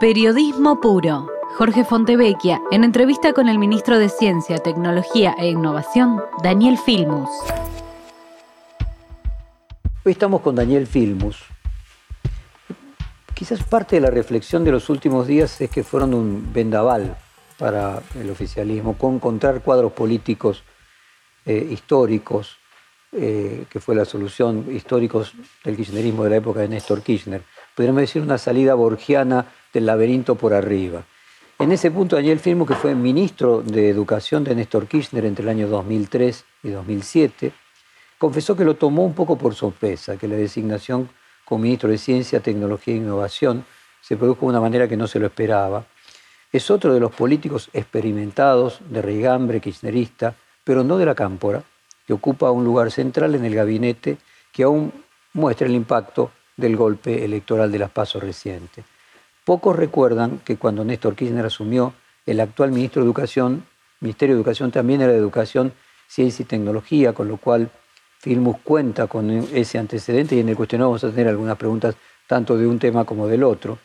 Periodismo puro. Jorge Fontevecchia, en entrevista con el ministro de Ciencia, Tecnología e Innovación, Daniel Filmus. Hoy estamos con Daniel Filmus. Quizás parte de la reflexión de los últimos días es que fueron un vendaval para el oficialismo, con encontrar cuadros políticos eh, históricos, eh, que fue la solución, históricos del kirchnerismo de la época de Néstor Kirchner. Podríamos decir una salida borgiana del laberinto por arriba. En ese punto, Daniel Filmus, que fue ministro de Educación de Néstor Kirchner entre el año 2003 y 2007, confesó que lo tomó un poco por sorpresa, que la designación como ministro de Ciencia, Tecnología e Innovación se produjo de una manera que no se lo esperaba. Es otro de los políticos experimentados de Reigambre, kirchnerista, pero no de la cámpora, que ocupa un lugar central en el gabinete que aún muestra el impacto del golpe electoral de las pasos recientes. Pocos recuerdan que cuando Néstor Kirchner asumió, el actual ministro de Educación, Ministerio de Educación también era de Educación, Ciencia y Tecnología, con lo cual Filmus cuenta con ese antecedente y en el cuestionario vamos a tener algunas preguntas tanto de un tema como del otro.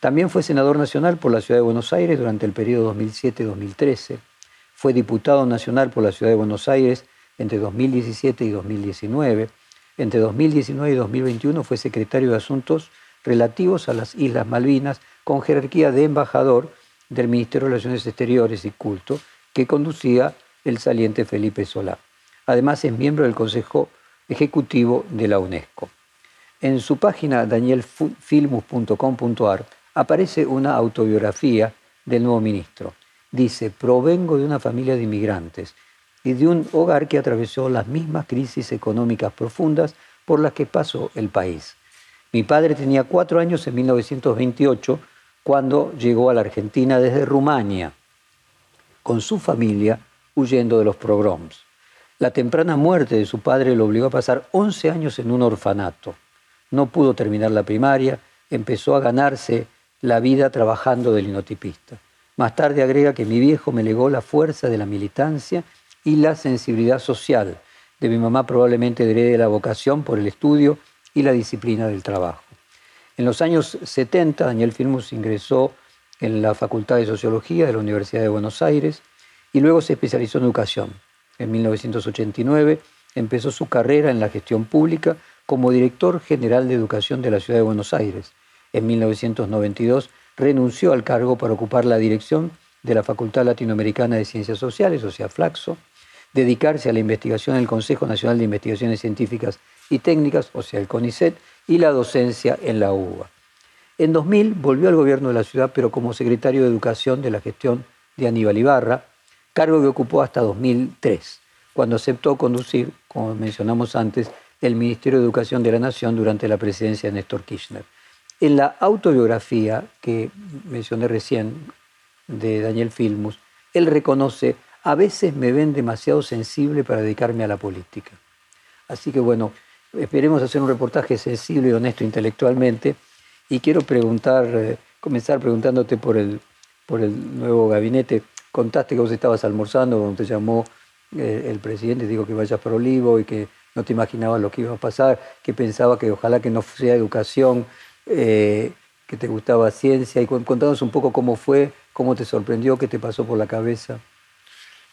También fue senador nacional por la Ciudad de Buenos Aires durante el periodo 2007-2013. Fue diputado nacional por la Ciudad de Buenos Aires entre 2017 y 2019. Entre 2019 y 2021 fue secretario de Asuntos relativos a las Islas Malvinas con jerarquía de embajador del Ministerio de Relaciones Exteriores y Culto que conducía el saliente Felipe Solá. Además es miembro del Consejo Ejecutivo de la UNESCO. En su página danielfilmus.com.ar aparece una autobiografía del nuevo ministro. Dice, provengo de una familia de inmigrantes y de un hogar que atravesó las mismas crisis económicas profundas por las que pasó el país. Mi padre tenía cuatro años en 1928 cuando llegó a la Argentina desde Rumania, con su familia huyendo de los pogroms. La temprana muerte de su padre lo obligó a pasar 11 años en un orfanato. No pudo terminar la primaria, empezó a ganarse la vida trabajando de linotipista. Más tarde agrega que mi viejo me legó la fuerza de la militancia y la sensibilidad social. De mi mamá probablemente herede la vocación por el estudio y la disciplina del trabajo. En los años 70, Daniel Filmus ingresó en la Facultad de Sociología de la Universidad de Buenos Aires y luego se especializó en educación. En 1989 empezó su carrera en la gestión pública como director general de educación de la Ciudad de Buenos Aires. En 1992 renunció al cargo para ocupar la dirección de la Facultad Latinoamericana de Ciencias Sociales, o sea, Flaxo, dedicarse a la investigación en el Consejo Nacional de Investigaciones Científicas y Técnicas, o sea, el CONICET, y la docencia en la UBA. En 2000 volvió al gobierno de la ciudad, pero como secretario de Educación de la gestión de Aníbal Ibarra, cargo que ocupó hasta 2003, cuando aceptó conducir, como mencionamos antes, el Ministerio de Educación de la Nación durante la presidencia de Néstor Kirchner. En la autobiografía que mencioné recién de Daniel Filmus, él reconoce, a veces me ven demasiado sensible para dedicarme a la política. Así que bueno, esperemos hacer un reportaje sensible y honesto intelectualmente. Y quiero preguntar, eh, comenzar preguntándote por el, por el nuevo gabinete contaste que vos estabas almorzando cuando te llamó eh, el presidente, dijo que vayas para Olivo y que no te imaginabas lo que iba a pasar, que pensaba que ojalá que no sea educación, eh, que te gustaba ciencia. Y contanos un poco cómo fue, cómo te sorprendió, qué te pasó por la cabeza.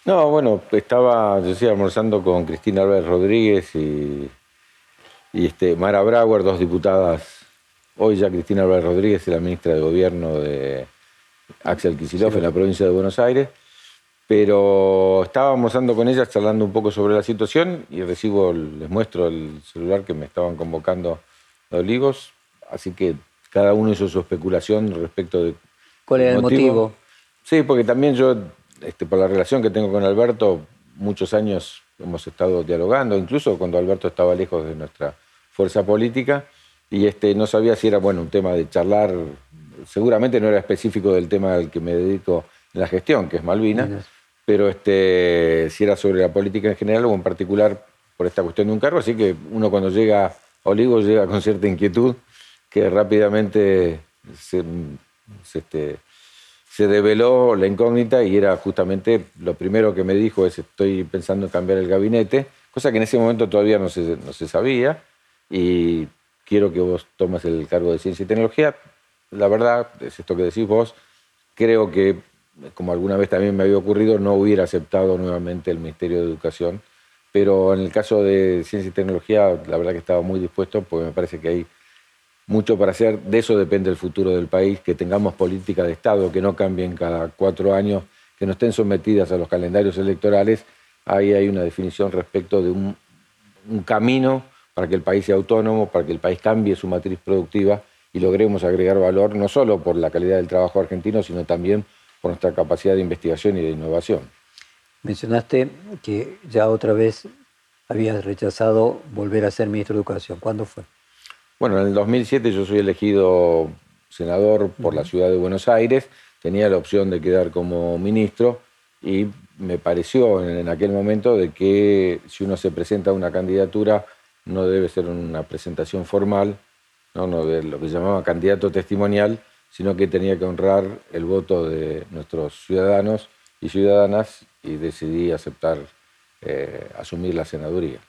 No, bueno, estaba, yo decía, almorzando con Cristina Álvarez Rodríguez y, y este, Mara Brauer, dos diputadas. Hoy ya Cristina Álvarez Rodríguez es la ministra de Gobierno de, Axel Kicillof en la provincia de Buenos Aires, pero estábamos andando con ellas charlando un poco sobre la situación y recibo, les muestro el celular que me estaban convocando a Olivos, así que cada uno hizo su especulación respecto de... ¿Cuál era el motivo? Sí, porque también yo, este, por la relación que tengo con Alberto, muchos años hemos estado dialogando, incluso cuando Alberto estaba lejos de nuestra fuerza política, y este, no sabía si era bueno un tema de charlar seguramente no era específico del tema al que me dedico en la gestión, que es Malvinas, pero este, si era sobre la política en general o en particular por esta cuestión de un cargo, así que uno cuando llega a Olivo llega con cierta inquietud que rápidamente se, este, se develó la incógnita y era justamente lo primero que me dijo es estoy pensando en cambiar el gabinete, cosa que en ese momento todavía no se, no se sabía y quiero que vos tomes el cargo de ciencia y tecnología, la verdad, es esto que decís vos, creo que, como alguna vez también me había ocurrido, no hubiera aceptado nuevamente el Ministerio de Educación, pero en el caso de Ciencia y Tecnología, la verdad que estaba muy dispuesto, porque me parece que hay mucho para hacer, de eso depende el futuro del país, que tengamos política de Estado, que no cambien cada cuatro años, que no estén sometidas a los calendarios electorales, ahí hay una definición respecto de un, un camino para que el país sea autónomo, para que el país cambie su matriz productiva y logremos agregar valor no solo por la calidad del trabajo argentino, sino también por nuestra capacidad de investigación y de innovación. Mencionaste que ya otra vez habías rechazado volver a ser ministro de Educación. ¿Cuándo fue? Bueno, en el 2007 yo soy elegido senador por la ciudad de Buenos Aires, tenía la opción de quedar como ministro y me pareció en aquel momento de que si uno se presenta a una candidatura no debe ser una presentación formal, no, de lo que llamaba candidato testimonial, sino que tenía que honrar el voto de nuestros ciudadanos y ciudadanas y decidí aceptar eh, asumir la senaduría.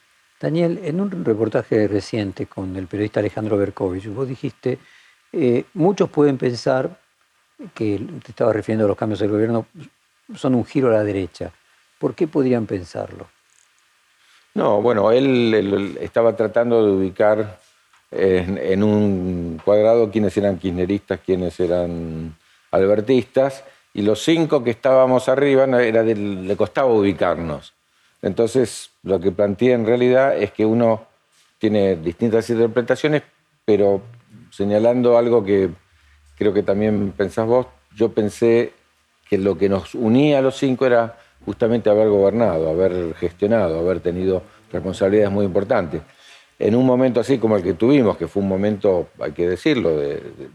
Daniel, en un reportaje reciente con el periodista Alejandro Berkovich, vos dijiste, eh, muchos pueden pensar que te estaba refiriendo a los cambios del gobierno, son un giro a la derecha. ¿Por qué podrían pensarlo? No, bueno, él estaba tratando de ubicar en, un cuadrado quiénes eran kirchneristas, quiénes eran albertistas, y los cinco que estábamos arriba le costaba ubicarnos. Entonces, lo que planteé en realidad es que uno tiene distintas interpretaciones, pero señalando algo que creo que también pensás vos, yo pensé que lo que nos unía a los cinco era justamente haber gobernado, haber gestionado, haber tenido responsabilidades muy importantes en un momento así como el que tuvimos, que fue un momento, hay que decirlo,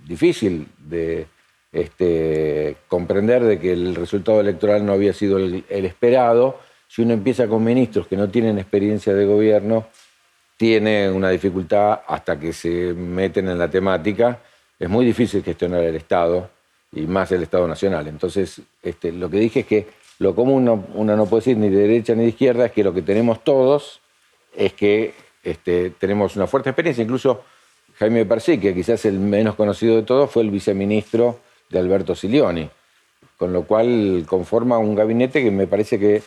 difícil de este, comprender de que el resultado electoral no había sido el, esperado, si uno empieza con ministros que no tienen experiencia de gobierno, tiene una dificultad hasta que se meten en la temática. Es muy difícil gestionar el Estado y más el Estado Nacional. Entonces, este, lo que dije es que lo común uno no puede decir ni de derecha ni de izquierda, es que lo que tenemos todos es que este, tenemos una fuerte experiencia, incluso Jaime Persí, que quizás el menos conocido de todos, fue el viceministro de Alberto Silioni, con lo cual conforma un gabinete que me parece que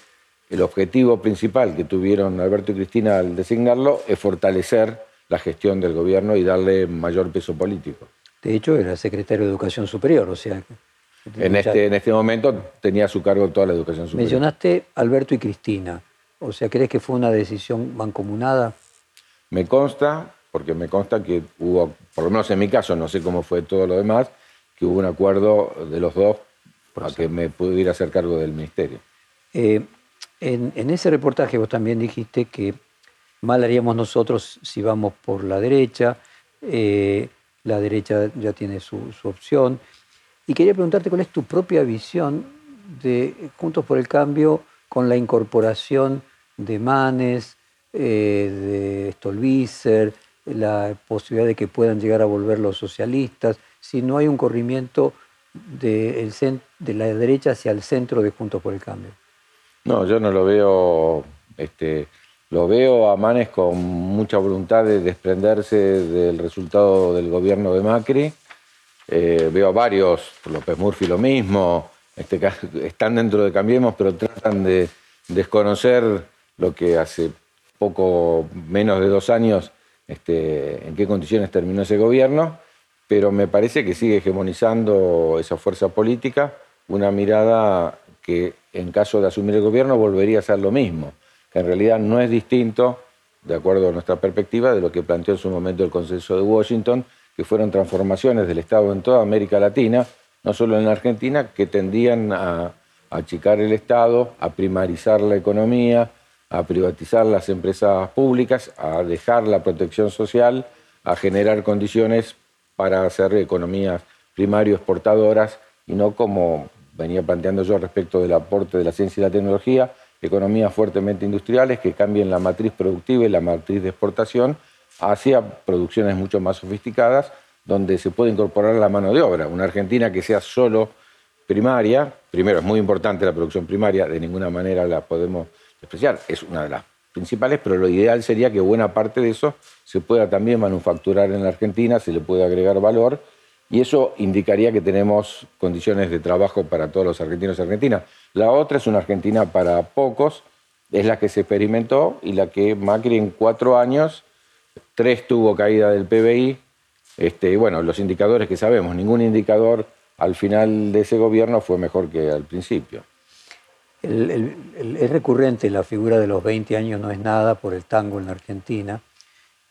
el objetivo principal que tuvieron Alberto y Cristina al designarlo es fortalecer la gestión del gobierno y darle mayor peso político. De hecho, era secretario de Educación Superior, o sea... En este, en este momento tenía a su cargo toda la educación superior. Mencionaste Alberto y Cristina, o sea, ¿crees que fue una decisión mancomunada? Me consta, porque me consta que hubo, por lo menos en mi caso, no sé cómo fue todo lo demás, que hubo un acuerdo de los dos para que me pudiera hacer cargo del ministerio. Eh, en, ese reportaje vos también dijiste que mal haríamos nosotros si vamos por la derecha, eh, la derecha ya tiene su, su, opción. Y quería preguntarte cuál es tu propia visión de Juntos por el Cambio con la incorporación de Manes, eh, de Stolbizer, la posibilidad de que puedan llegar a volver los socialistas, si no hay un corrimiento de, de la derecha hacia el centro de Juntos por el Cambio. No, yo no lo veo, este, lo veo a Manes con mucha voluntad de desprenderse del resultado del gobierno de Macri. Eh, veo a varios, López Murphy lo mismo, este, están dentro de Cambiemos, pero tratan de desconocer lo que hace poco menos de dos años este, en qué condiciones terminó ese gobierno, pero me parece que sigue hegemonizando esa fuerza política una mirada que en caso de asumir el gobierno volvería a ser lo mismo, que en realidad no es distinto, de acuerdo a nuestra perspectiva, de lo que planteó en su momento el Consenso de Washington, que fueron transformaciones del Estado en toda América Latina, no solo en la Argentina, que tendían a achicar el Estado, a primarizar la economía, a privatizar las empresas públicas, a dejar la protección social, a generar condiciones para hacer economías primario exportadoras y no como venía planteando yo respecto del aporte de la ciencia y la tecnología, economías fuertemente industriales que cambien la matriz productiva y la matriz de exportación hacia producciones mucho más sofisticadas donde se puede incorporar la mano de obra. Una Argentina que sea solo primaria, primero es muy importante la producción primaria, de ninguna manera la podemos especial, es una de las principales, pero lo ideal sería que buena parte de eso se pueda también manufacturar en la Argentina, se le pueda agregar valor y eso indicaría que tenemos condiciones de trabajo para todos los argentinos y argentinas. La otra es una Argentina para pocos, es la que se experimentó y la que Macri en cuatro años, tres tuvo caída del PBI, este, bueno, los indicadores que sabemos, ningún indicador al final de ese gobierno fue mejor que al principio. es recurrente la figura de los 20 años no es nada por el tango en la Argentina.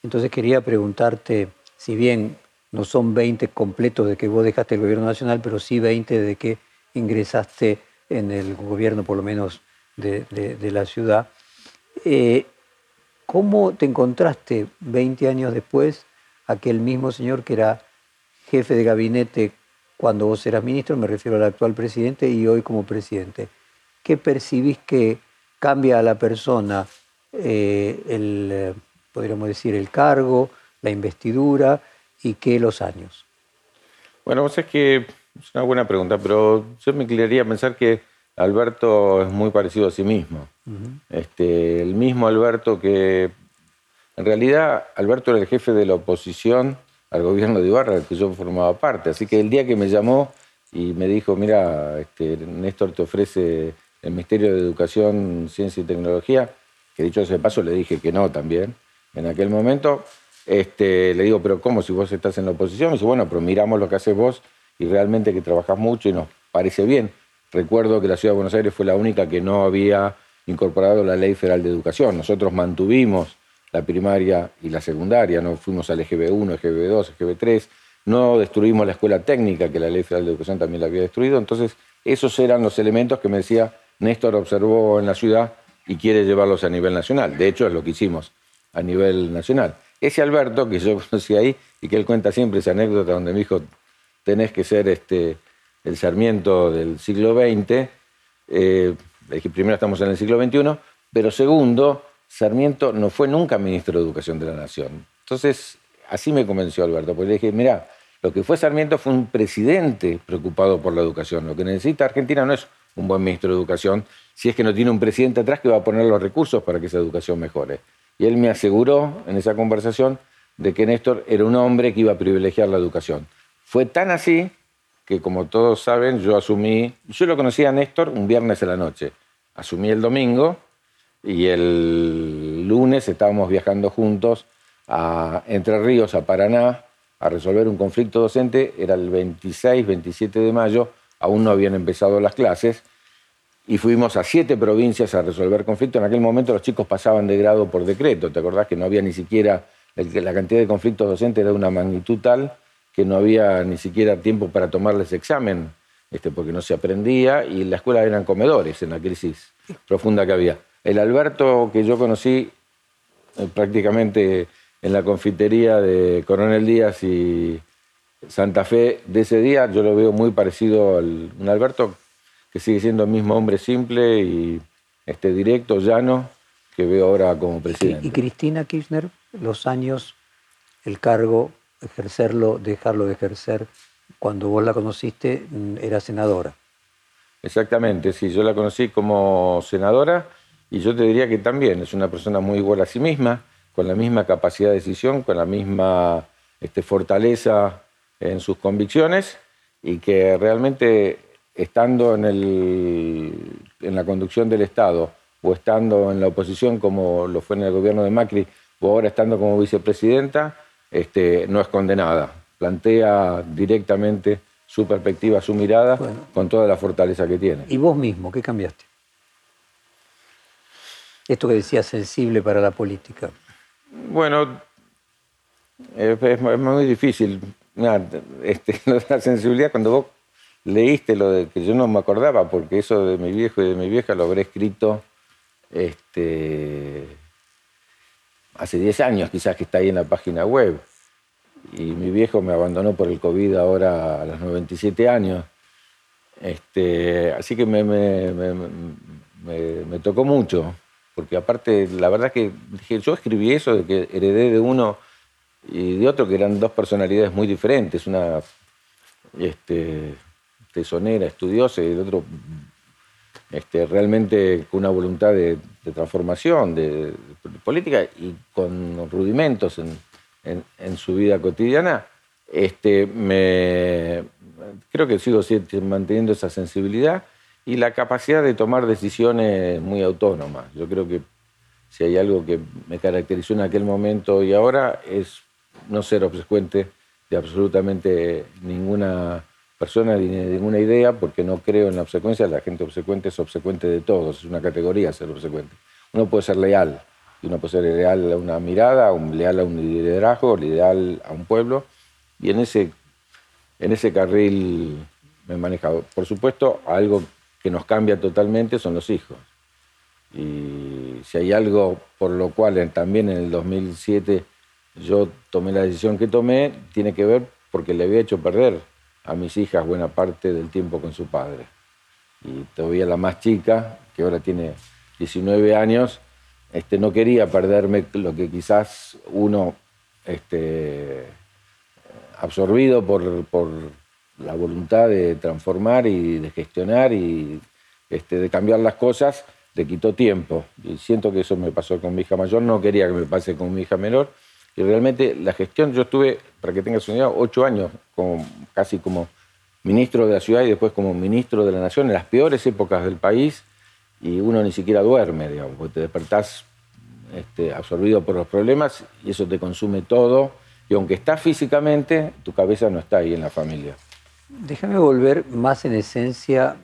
Entonces quería preguntarte, si bien no son 20 completos de que vos dejaste el gobierno nacional, pero sí 20 de que ingresaste en el gobierno, por lo menos de, la ciudad. Eh, ¿Cómo te encontraste 20 años después aquel mismo señor que era jefe de gabinete cuando vos eras ministro, me refiero al actual presidente, y hoy como presidente? ¿Qué percibís que cambia a la persona eh, el, eh, podríamos decir, el cargo, la investidura? y qué los años? Bueno, vos es que es una buena pregunta, pero yo me inclinaría a pensar que Alberto es muy parecido a sí mismo. Este, el mismo Alberto que, en realidad, Alberto era el jefe de la oposición al gobierno de Ibarra, del que yo formaba parte. Así que el día que me llamó y me dijo, mira, este, Néstor te ofrece el Ministerio de Educación, Ciencia y Tecnología, que dicho ese paso le dije que no también. En aquel momento este, le digo, pero ¿cómo si vos estás en la oposición? Me dice, bueno, pero miramos lo que haces vos y realmente que trabajás mucho y nos parece bien. Recuerdo que la Ciudad de Buenos Aires fue la única que no había incorporado la Ley Federal de Educación. Nosotros mantuvimos la primaria y la secundaria, no fuimos al EGB1, EGB2, EGB3, no destruimos la escuela técnica, que la Ley Federal de Educación también la había destruido. Entonces, esos eran los elementos que me decía Néstor observó en la ciudad y quiere llevarlos a nivel nacional. De hecho, es lo que hicimos a nivel nacional. Ese Alberto, que yo conocí ahí, y que él cuenta siempre esa anécdota donde me dijo, tenés que ser este, el Sarmiento del siglo XX, primero estamos en el siglo XXI, pero segundo, Sarmiento no fue nunca ministro de Educación de la Nación. Entonces, así me convenció Alberto, porque le dije, mira, lo que fue Sarmiento fue un presidente preocupado por la educación. Lo que necesita Argentina no es un buen ministro de Educación, si es que no tiene un presidente atrás que va a poner los recursos para que esa educación mejore. Y él me aseguró en esa conversación de que Néstor era un hombre que iba a privilegiar la educación. Fue tan así que, como todos saben, yo asumí, yo lo conocí a Néstor un viernes en la noche, asumí el domingo y el lunes estábamos viajando juntos a Entre Ríos, a Paraná, a resolver un conflicto docente, era el 26, 27 de mayo, aún no habían empezado las clases, y fuimos a siete provincias a resolver conflictos. En aquel momento los chicos pasaban de grado por decreto, ¿te acordás que no había ni siquiera, la cantidad de conflictos docentes era de una magnitud tal que no había ni siquiera tiempo para tomarles examen, este, porque no se aprendía, y la escuela eran comedores en la crisis profunda que había. El Alberto que yo conocí eh, prácticamente en la confitería de Coronel Díaz y Santa Fe de ese día, yo lo veo muy parecido al un Alberto que sigue siendo el mismo hombre simple y este, directo, llano, que veo ahora como presidente. ¿Y, Cristina Kirchner, los años, el cargo, ejercerlo, dejarlo de ejercer, cuando vos la conociste, mm, era senadora? Exactamente, sí, yo la conocí como senadora y yo te diría que también es una persona muy igual a sí misma, con la misma capacidad de decisión, con la misma este, fortaleza en sus convicciones y que realmente estando en, el, en la conducción del Estado o estando en la oposición como lo fue en el gobierno de Macri o ahora estando como vicepresidenta, este, no es condenada. Plantea directamente su perspectiva, su mirada, con toda la fortaleza que tiene. ¿Y vos mismo qué cambiaste? Esto que decías sensible para la política. Bueno, es, muy difícil. Este, la sensibilidad, cuando vos leíste lo de que yo no me acordaba, porque eso de mi viejo y de mi vieja lo habré escrito este, hace 10 años, quizás que está ahí en la página web. Y mi viejo me abandonó por el COVID ahora a los 97 años. Este, así que me, tocó mucho, porque aparte, la verdad que yo escribí eso de que heredé de uno y de otro que eran dos personalidades muy diferentes, una este, tesonera, estudiosa, y el otro este, realmente con una voluntad de, transformación, de, política y con rudimentos en, su vida cotidiana, este, me, creo que sigo manteniendo esa sensibilidad y la capacidad de tomar decisiones muy autónomas. Yo creo que si hay algo que me caracterizó en aquel momento y ahora es no ser obsecuente de absolutamente ninguna persona ni de ninguna idea, porque no creo en la obsecuencia. La gente obsecuente es obsecuente de todos, es una categoría ser obsecuente. Uno puede ser leal, y uno puede ser leal a una mirada, un, leal a un liderazgo, leal a un pueblo, y en ese, en ese carril me he manejado. Por supuesto, algo que nos cambia totalmente son los hijos. Y si hay algo por lo cual también en el 2007 yo tomé la decisión que tomé, tiene que ver porque le había hecho perder a mis hijas buena parte del tiempo con su padre. Y todavía la más chica, que ahora tiene 19 años, este, no quería perderme lo que quizás uno, este, absorbido por, por la voluntad de transformar y de gestionar y este, de cambiar las cosas, le quitó tiempo. Y siento que eso me pasó con mi hija mayor, no quería que me pase con mi hija menor. Y realmente la gestión, yo estuve, para que tengas una idea, ocho años como, casi como ministro de la ciudad y después como ministro de la nación en las peores épocas del país y uno ni siquiera duerme, digamos, porque te despertás este, absorbido por los problemas y eso te consume todo. Y aunque estás físicamente, tu cabeza no está ahí en la familia. Déjame volver más en esencia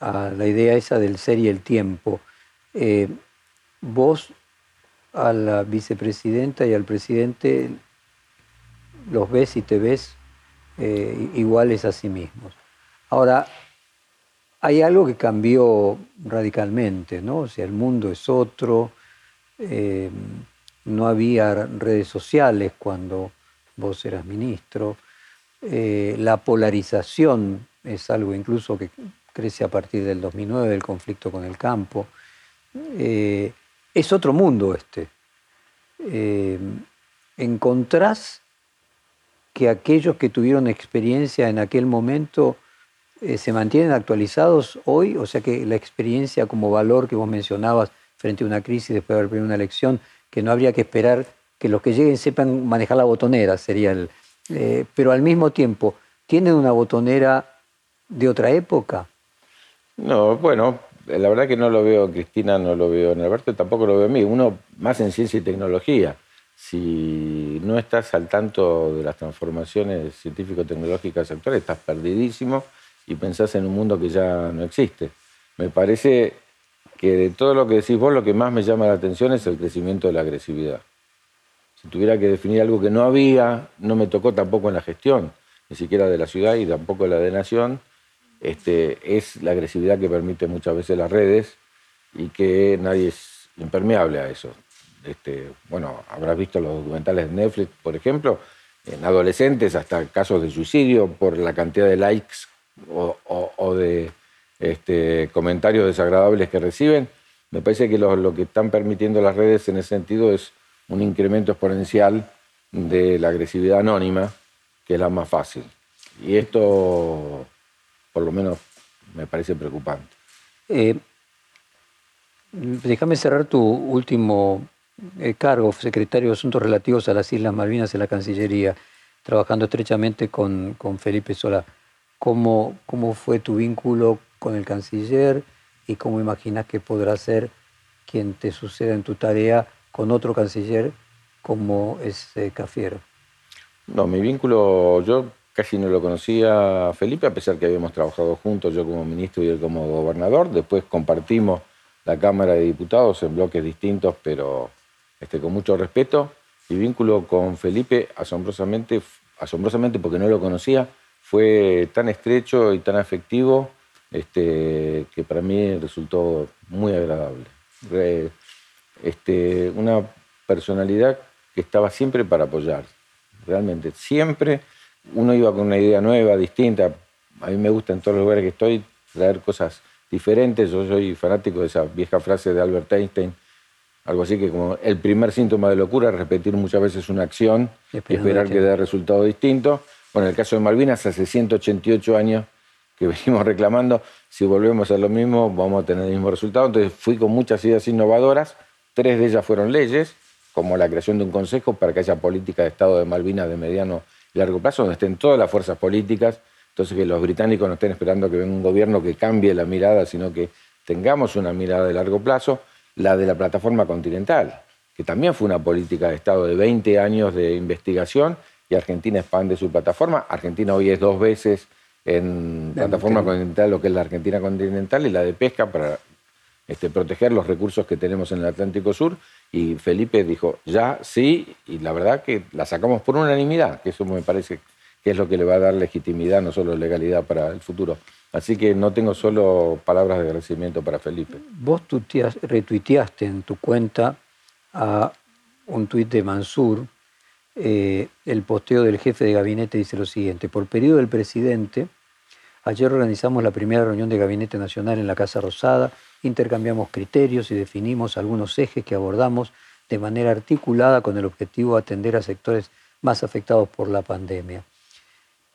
a la idea esa del ser y el tiempo. Eh, vos a la vicepresidenta y al presidente los ves y te ves eh, iguales a sí mismos. Ahora, hay algo que cambió radicalmente, ¿no? O sea, el mundo es otro, eh, no había redes sociales cuando vos eras ministro, la polarización es algo incluso que crece a partir del 2009, del conflicto con el campo. Eh, es otro mundo este. Eh, encontrás que aquellos que tuvieron experiencia en aquel momento eh, se mantienen actualizados hoy, o sea que la experiencia como valor que vos mencionabas frente a una crisis después de haber perdido una elección, que no habría que esperar que los que lleguen sepan manejar la botonera, sería el... pero al mismo tiempo, ¿tienen una botonera de otra época? No, bueno, la verdad que no lo veo Cristina, no lo veo en Alberto, tampoco lo veo en mí. Uno más en ciencia y tecnología. Si no estás al tanto de las transformaciones científico-tecnológicas actuales, estás perdidísimo y pensás en un mundo que ya no existe. Me parece que de todo lo que decís vos, lo que más me llama la atención es el crecimiento de la agresividad. Si tuviera que definir algo que no había, no me tocó tampoco en la gestión, ni siquiera de la ciudad y tampoco la de Nación, este, es la agresividad que permite muchas veces las redes y que nadie es impermeable a eso. Este, bueno, habrás visto los documentales de Netflix, por ejemplo, en adolescentes hasta casos de suicidio por la cantidad de likes o, de este, comentarios desagradables que reciben. Me parece que lo, lo, que están permitiendo las redes en ese sentido es un incremento exponencial de la agresividad anónima, que es la más fácil. Y esto por lo menos me parece preocupante. Eh, déjame cerrar tu último eh, cargo, secretario de Asuntos Relativos a las Islas Malvinas en la Cancillería, trabajando estrechamente con, Felipe Sola. ¿Cómo, ¿Cómo fue tu vínculo con el canciller y cómo imaginas que podrá ser quien te suceda en tu tarea con otro canciller como es eh, Cafiero? No, mi vínculo, yo Casi no lo conocía Felipe, a pesar que habíamos trabajado juntos, yo como ministro y él como gobernador. Después compartimos la Cámara de Diputados en bloques distintos, pero este, con mucho respeto. Mi vínculo con Felipe, asombrosamente, asombrosamente porque no lo conocía, fue tan estrecho y tan afectivo este, que para mí resultó muy agradable. Este, una personalidad que estaba siempre para apoyar, realmente, siempre uno iba con una idea nueva, distinta. A mí me gusta en todos los lugares que estoy traer cosas diferentes. Yo soy fanático de esa vieja frase de Albert Einstein, algo así que como el primer síntoma de locura es repetir muchas veces una acción y esperar que dé resultado distinto. Bueno, en el caso de Malvinas, hace 188 años que venimos reclamando, si volvemos a lo mismo, vamos a tener el mismo resultado. Entonces fui con muchas ideas innovadoras, tres de ellas fueron leyes, como la creación de un consejo para que haya política de Estado de Malvinas de mediano largo plazo, donde estén todas las fuerzas políticas, entonces que los británicos no estén esperando que venga un gobierno que cambie la mirada, sino que tengamos una mirada de largo plazo, la de la plataforma continental, que también fue una política de Estado de 20 años de investigación y Argentina expande su plataforma. Argentina hoy es dos veces en plataforma continental lo que es la Argentina continental y la de pesca para este, proteger los recursos que tenemos en el Atlántico Sur. Y Felipe dijo, ya, sí, y la verdad que la sacamos por unanimidad, que eso me parece que es lo que le va a dar legitimidad, no solo legalidad para el futuro. Así que no tengo solo palabras de agradecimiento para Felipe. Vos retuiteaste en tu cuenta a un tuit de Mansur, eh, el posteo del jefe de gabinete dice lo siguiente, por periodo del presidente, ayer organizamos la primera reunión de gabinete nacional en la Casa Rosada, intercambiamos criterios y definimos algunos ejes que abordamos de manera articulada con el objetivo de atender a sectores más afectados por la pandemia.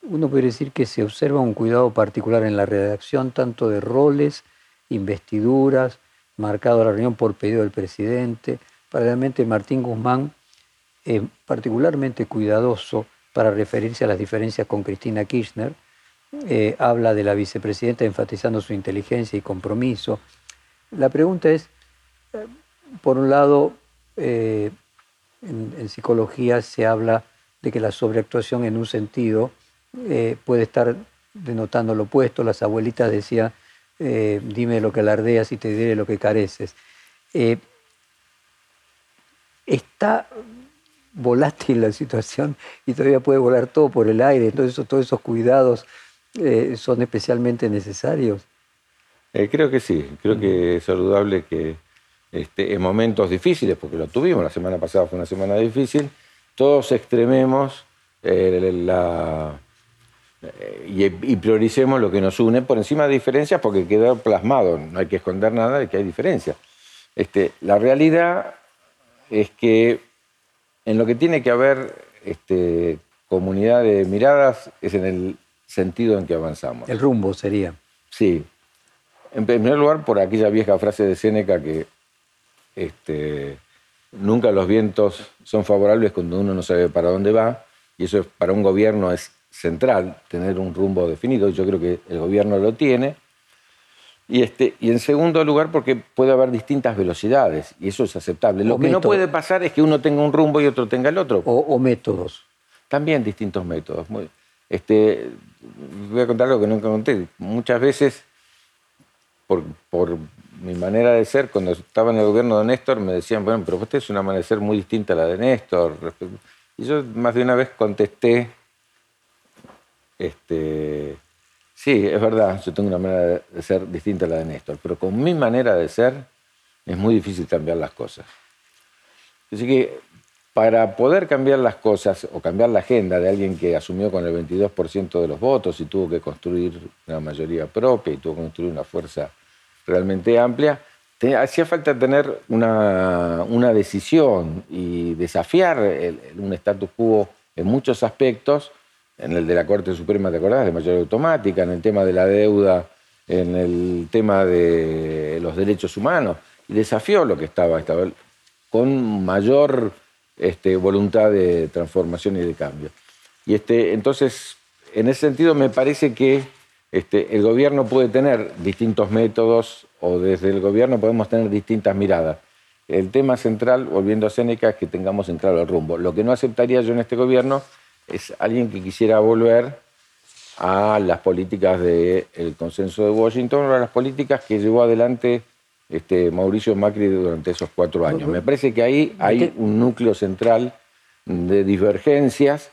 Uno puede decir que se observa un cuidado particular en la redacción tanto de roles, investiduras, marcado la reunión por pedido del presidente. Paralelamente, Martín Guzmán es particularmente cuidadoso para referirse a las diferencias con Cristina Kirchner. Eh, habla de la vicepresidenta enfatizando su inteligencia y compromiso. La pregunta es, eh, por un lado, eh, en, psicología se habla de que la sobreactuación en un sentido puede estar denotando lo opuesto. Las abuelitas decían, dime lo que alardeas y te diré lo que careces. está volátil la situación y todavía puede volar todo por el aire. Entonces todos esos cuidados eh, son especialmente necesarios. Eh, creo que sí, creo que es saludable que este, en momentos difíciles, porque lo tuvimos, la semana pasada fue una semana difícil, todos extrememos eh, la, y, prioricemos lo que nos une por encima de diferencias, porque queda plasmado, no hay que esconder nada de que hay diferencias. Este, la realidad es que en lo que tiene que haber este, comunidad de miradas es en el sentido en que avanzamos. El rumbo sería. Sí. En primer lugar, por aquella vieja frase de Séneca que este, nunca los vientos son favorables cuando uno no sabe para dónde va, y eso para un gobierno es central, tener un rumbo definido. Yo creo que el gobierno lo tiene y, este, y en segundo lugar, porque puede haber distintas velocidades y eso es aceptable. Lo que no puede pasar es que uno tenga un rumbo y otro tenga el otro. O, métodos. También distintos métodos. este, voy a contar algo que nunca conté. Muchas veces, por, por, mi manera de ser, cuando estaba en el gobierno de Néstor, me decían, bueno, pero usted es una manera de ser muy distinta a la de Néstor. Y yo más de una vez contesté, este, Sí, es verdad, yo tengo una manera de ser distinta a la de Néstor, pero con mi manera de ser es muy difícil cambiar las cosas. Así que para poder cambiar las cosas o cambiar la agenda de alguien que asumió con el 22% de los votos y tuvo que construir una mayoría propia y tuvo que construir una fuerza realmente amplia, hacía falta tener una, una decisión y desafiar un status quo en muchos aspectos en el de la Corte Suprema, ¿te acordás? De mayoría automática, en el tema de la deuda, en el tema de los derechos humanos, y desafió lo que estaba, estaba con mayor este, voluntad de transformación y de cambio. Y este, entonces, en ese sentido, me parece que este, el gobierno puede tener distintos métodos o desde el gobierno podemos tener distintas miradas. El tema central, volviendo a Séneca, es que tengamos en claro el rumbo. Lo que no aceptaría yo en este gobierno es alguien que quisiera volver a las políticas del consenso de Washington o a las políticas que llevó adelante este, Mauricio Macri durante esos cuatro años. Me parece que ahí hay un núcleo central de divergencias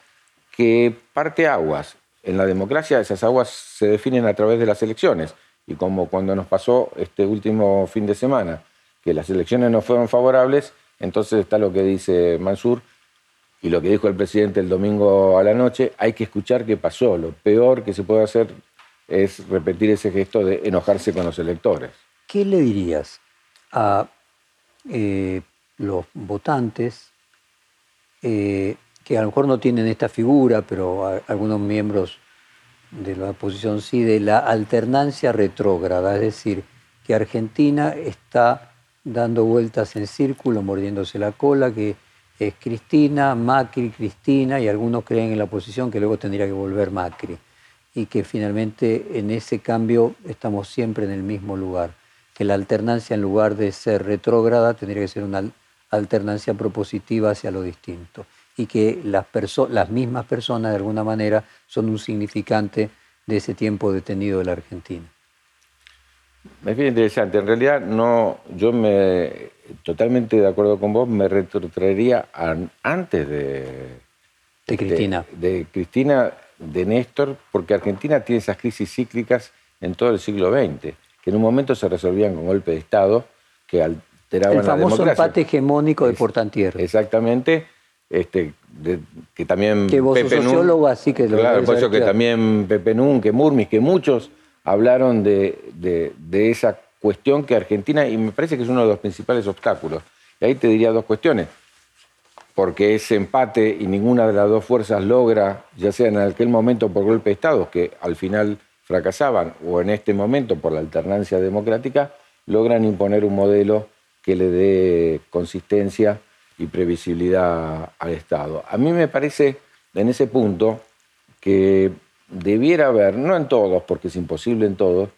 que parte aguas. En la democracia esas aguas se definen a través de las elecciones y como cuando nos pasó este último fin de semana, que las elecciones no fueron favorables, entonces está lo que dice Mansur, y lo que dijo el presidente el domingo a la noche, hay que escuchar qué pasó. Lo peor que se puede hacer es repetir ese gesto de enojarse con los electores. ¿Qué le dirías a eh, los votantes eh, que a lo mejor no tienen esta figura, pero algunos miembros de la oposición sí, de la alternancia retrógrada, es decir, que Argentina está dando vueltas en círculo, mordiéndose la cola, que es Cristina, Macri, Cristina, y algunos creen en la oposición que luego tendría que volver Macri. Y que finalmente en ese cambio estamos siempre en el mismo lugar. Que la alternancia en lugar de ser retrógrada tendría que ser una alternancia propositiva hacia lo distinto. Y que las, las mismas personas de alguna manera son un significante de ese tiempo detenido de la Argentina. Es bien interesante. En realidad, no, yo me totalmente de acuerdo con vos, me retrotraería antes de, de Cristina. De, Cristina, de Néstor, porque Argentina tiene esas crisis cíclicas en todo el siglo XX, que en un momento se resolvían con golpe de Estado, que alteraban el famoso empate hegemónico de Portantier. Exactamente. Este, que también que vos Pepe sociólogo, así que lo claro, por eso que también Pepe Nun, que Murmis, que muchos hablaron de, de, esa cuestión que Argentina, y me parece que es uno de los principales obstáculos. Y ahí te diría dos cuestiones. Porque ese empate y ninguna de las dos fuerzas logra, ya sea en aquel momento por golpe de Estado, que al final fracasaban, o en este momento por la alternancia democrática, logran imponer un modelo que le dé consistencia y previsibilidad al Estado. A mí me parece en ese punto que debiera haber, no en todos, porque es imposible en todos,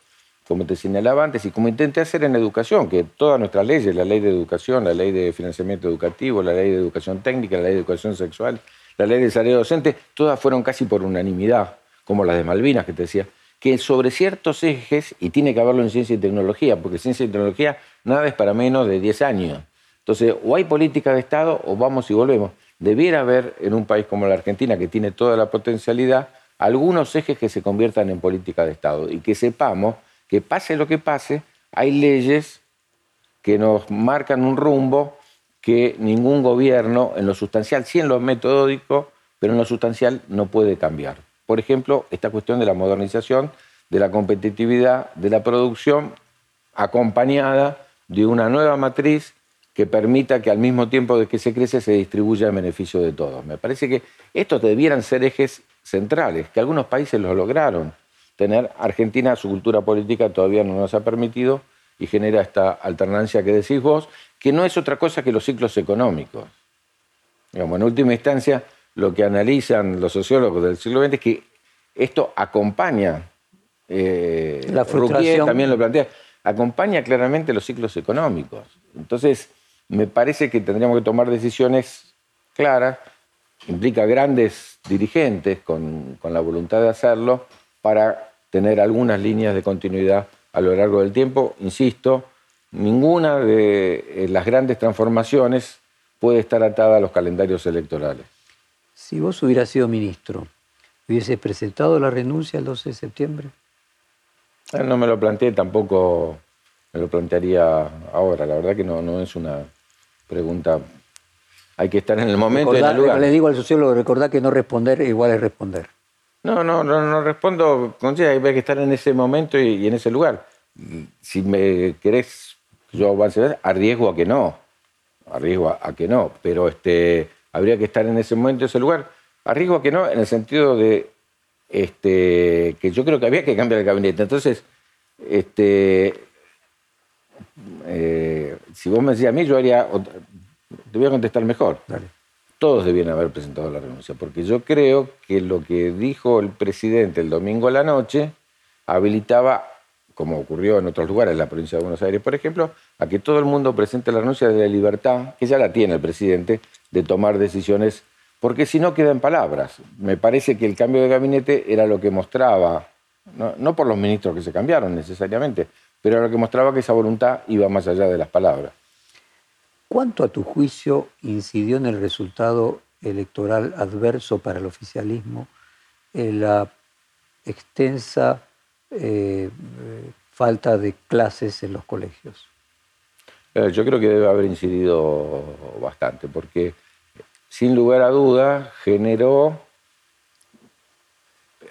como te señalaba antes, y como intenté hacer en educación, que todas nuestras leyes, la ley de educación, la ley de financiamiento educativo, la ley de educación técnica, la ley de educación sexual, la ley de salario docente, todas fueron casi por unanimidad, como las de Malvinas que te decía, que sobre ciertos ejes, y tiene que haberlo en ciencia y tecnología, porque ciencia y tecnología nada es para menos de 10 años. Entonces, o hay política de Estado o vamos y volvemos. Debiera haber en un país como la Argentina, que tiene toda la potencialidad, algunos ejes que se conviertan en política de Estado y que sepamos que pase lo que pase, hay leyes que nos marcan un rumbo que ningún gobierno en lo sustancial, sí en lo metodológico, pero en lo sustancial no puede cambiar. Por ejemplo, esta cuestión de la modernización, de la competitividad, de la producción, acompañada de una nueva matriz que permita que al mismo tiempo de que se crece se distribuya en beneficio de todos. Me parece que estos debieran ser ejes centrales, que algunos países los lograron. Tener Argentina, su cultura política todavía no nos ha permitido y genera esta alternancia que decís vos, que no es otra cosa que los ciclos económicos. en última instancia, lo que analizan los sociólogos del siglo XX es que esto acompaña, eh, la frustración. también lo plantea, acompaña claramente los ciclos económicos. Entonces, me parece que tendríamos que tomar decisiones claras implica grandes dirigentes con, la voluntad de hacerlo para tener algunas líneas de continuidad a lo largo del tiempo. Insisto, ninguna de eh, las grandes transformaciones puede estar atada a los calendarios electorales. Si vos hubieras sido ministro, ¿hubiese presentado la renuncia el 12 de septiembre? Eh, no me lo planteé, tampoco me lo plantearía ahora. La verdad que no, no es una pregunta hay que estar en el momento y en el lugar. Le digo al sociólogo, recordar que no responder igual es responder. No, no, no, no respondo. Hay que estar en ese momento y, en ese lugar. Si me querés yo avance, arriesgo a que no. Arriesgo a, que no. Pero este, habría que estar en ese momento y ese lugar. Arriesgo que no, en el sentido de este, que yo creo que había que cambiar el gabinete. Entonces, este, eh, si vos me decís a mí, yo haría te voy a contestar mejor. Todos debían haber presentado la renuncia, porque yo creo que lo que dijo el presidente el domingo a la noche habilitaba, como ocurrió en otros lugares, en la provincia de Buenos Aires, por ejemplo, a que todo el mundo presente la renuncia de la libertad, que ya la tiene el presidente, de tomar decisiones, porque si no queda en palabras. Me parece que el cambio de gabinete era lo que mostraba, no, por los ministros que se cambiaron necesariamente, pero era lo que mostraba que esa voluntad iba más allá de las palabras. ¿Cuánto a tu juicio incidió en el resultado electoral adverso para el oficialismo la extensa eh, falta de clases en los colegios? Eh, yo creo que debe haber incidido bastante, porque sin lugar a duda generó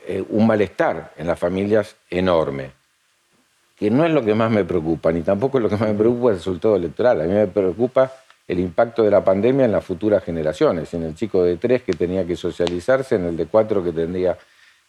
eh, un malestar en las familias enorme que no es lo que más me preocupa, ni tampoco es lo que más me preocupa el resultado electoral. A mí me preocupa el impacto de la pandemia en las futuras generaciones, en el chico de tres que tenía que socializarse, en el de cuatro que tendría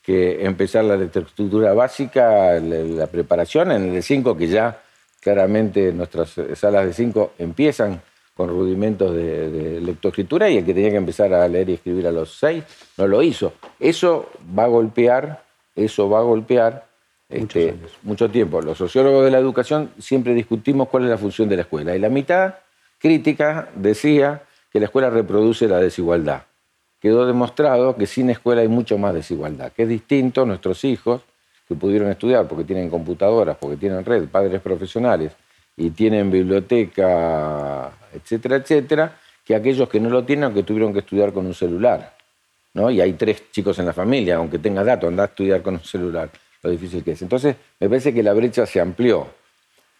que empezar la lectoescritura básica, la preparación, en el de cinco que ya claramente nuestras salas de cinco empiezan con rudimentos de, de, lectoescritura y el que tenía que empezar a leer y escribir a los seis no lo hizo. Eso va a golpear, eso va a golpear este, mucho tiempo. Los sociólogos de la educación siempre discutimos cuál es la función de la escuela y la mitad crítica decía que la escuela reproduce la desigualdad. Quedó demostrado que sin escuela hay mucho más desigualdad, que es distinto nuestros hijos que pudieron estudiar porque tienen computadoras, porque tienen red, padres profesionales y tienen biblioteca, etcétera, etcétera, que aquellos que no lo tienen, que tuvieron que estudiar con un celular. ¿no? Y hay tres chicos en la familia, aunque tenga datos, anda a estudiar con un celular, lo difícil que es. Entonces, me parece que la brecha se amplió.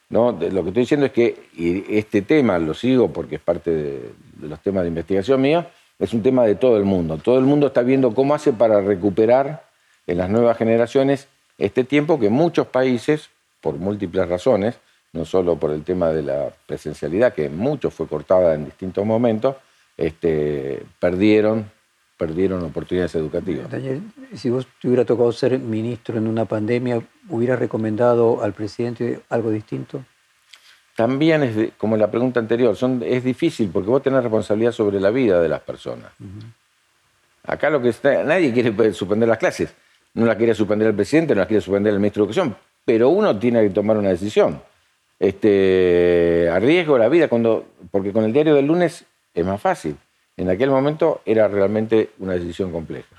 ¿no? Lo que estoy diciendo es que este tema, lo sigo porque es parte de, de los temas de investigación mía, es un tema de todo el mundo. Todo el mundo está viendo cómo hace para recuperar en las nuevas generaciones este tiempo que muchos países, por múltiples razones, no solo por el tema de la presencialidad, que mucho fue cortada en distintos momentos, este, perdieron, perdieron oportunidades educativas. Daniel, si vos te hubiera tocado ser ministro en una pandemia, ¿hubiera recomendado al presidente algo distinto? También es como la pregunta anterior, son, es difícil porque vos tenés responsabilidad sobre la vida de las personas. Acá lo que está, nadie quiere suspender las clases. No las quiere suspender el presidente, no las quiere suspender el ministro de Educación, pero uno tiene que tomar una decisión este, arriesgo la vida, cuando, porque con el diario del lunes es más fácil. En aquel momento era realmente una decisión compleja.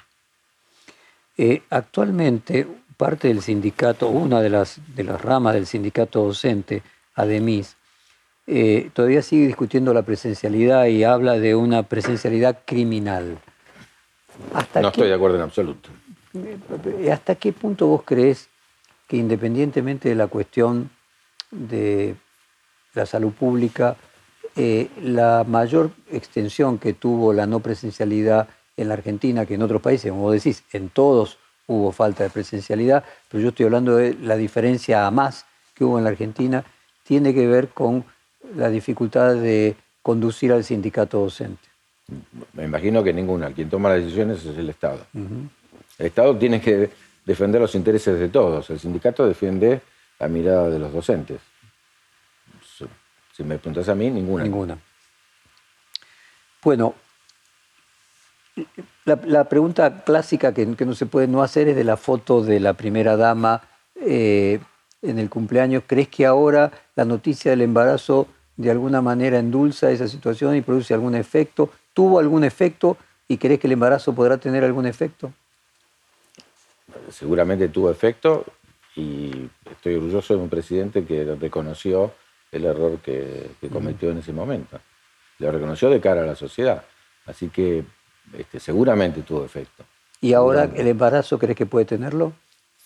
Eh, actualmente, parte del sindicato, una de las, de las ramas del sindicato docente, ADEMIS, eh, todavía sigue discutiendo la presencialidad y habla de una presencialidad criminal. no estoy de acuerdo en absoluto. Eh, ¿Hasta qué punto vos crees que independientemente de la cuestión de la salud pública, eh, la mayor extensión que tuvo la no presencialidad en la Argentina que en otros países, como vos decís, en todos hubo falta de presencialidad, pero yo estoy hablando de la diferencia a más que hubo en la Argentina, tiene que ver con la dificultad de conducir al sindicato docente. Me imagino que ninguna. Quien toma las decisiones es el Estado. El Estado tiene que defender los intereses de todos. El sindicato defiende la mirada de los docentes. Si me preguntas a mí, ninguna. Ninguna. Bueno, la, pregunta clásica que, no se puede no hacer es de la foto de la primera dama eh, en el cumpleaños. ¿Crees que ahora la noticia del embarazo de alguna manera endulza esa situación y produce algún efecto? ¿Tuvo algún efecto y crees que el embarazo podrá tener algún efecto? Seguramente tuvo efecto y estoy orgulloso de un presidente que reconoció el error que, cometió en ese momento. Lo reconoció de cara a la sociedad. Así que este, seguramente tuvo efecto. ¿Y ahora el embarazo crees que puede tenerlo?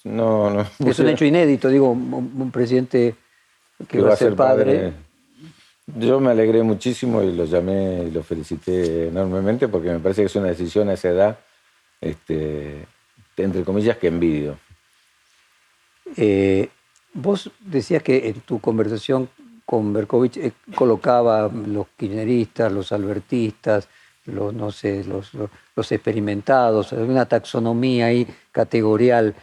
No, no. Es un hecho inédito, digo, un, presidente que, va, a ser padre. Yo me alegré muchísimo y lo llamé y lo felicité enormemente porque me parece que es una decisión a esa edad, este, entre comillas, que envidio. Eh, vos decías que en tu conversación con Berkovich eh, colocaba los kirchneristas, los albertistas, los, no sé, los, los, experimentados, una taxonomía ahí categorial.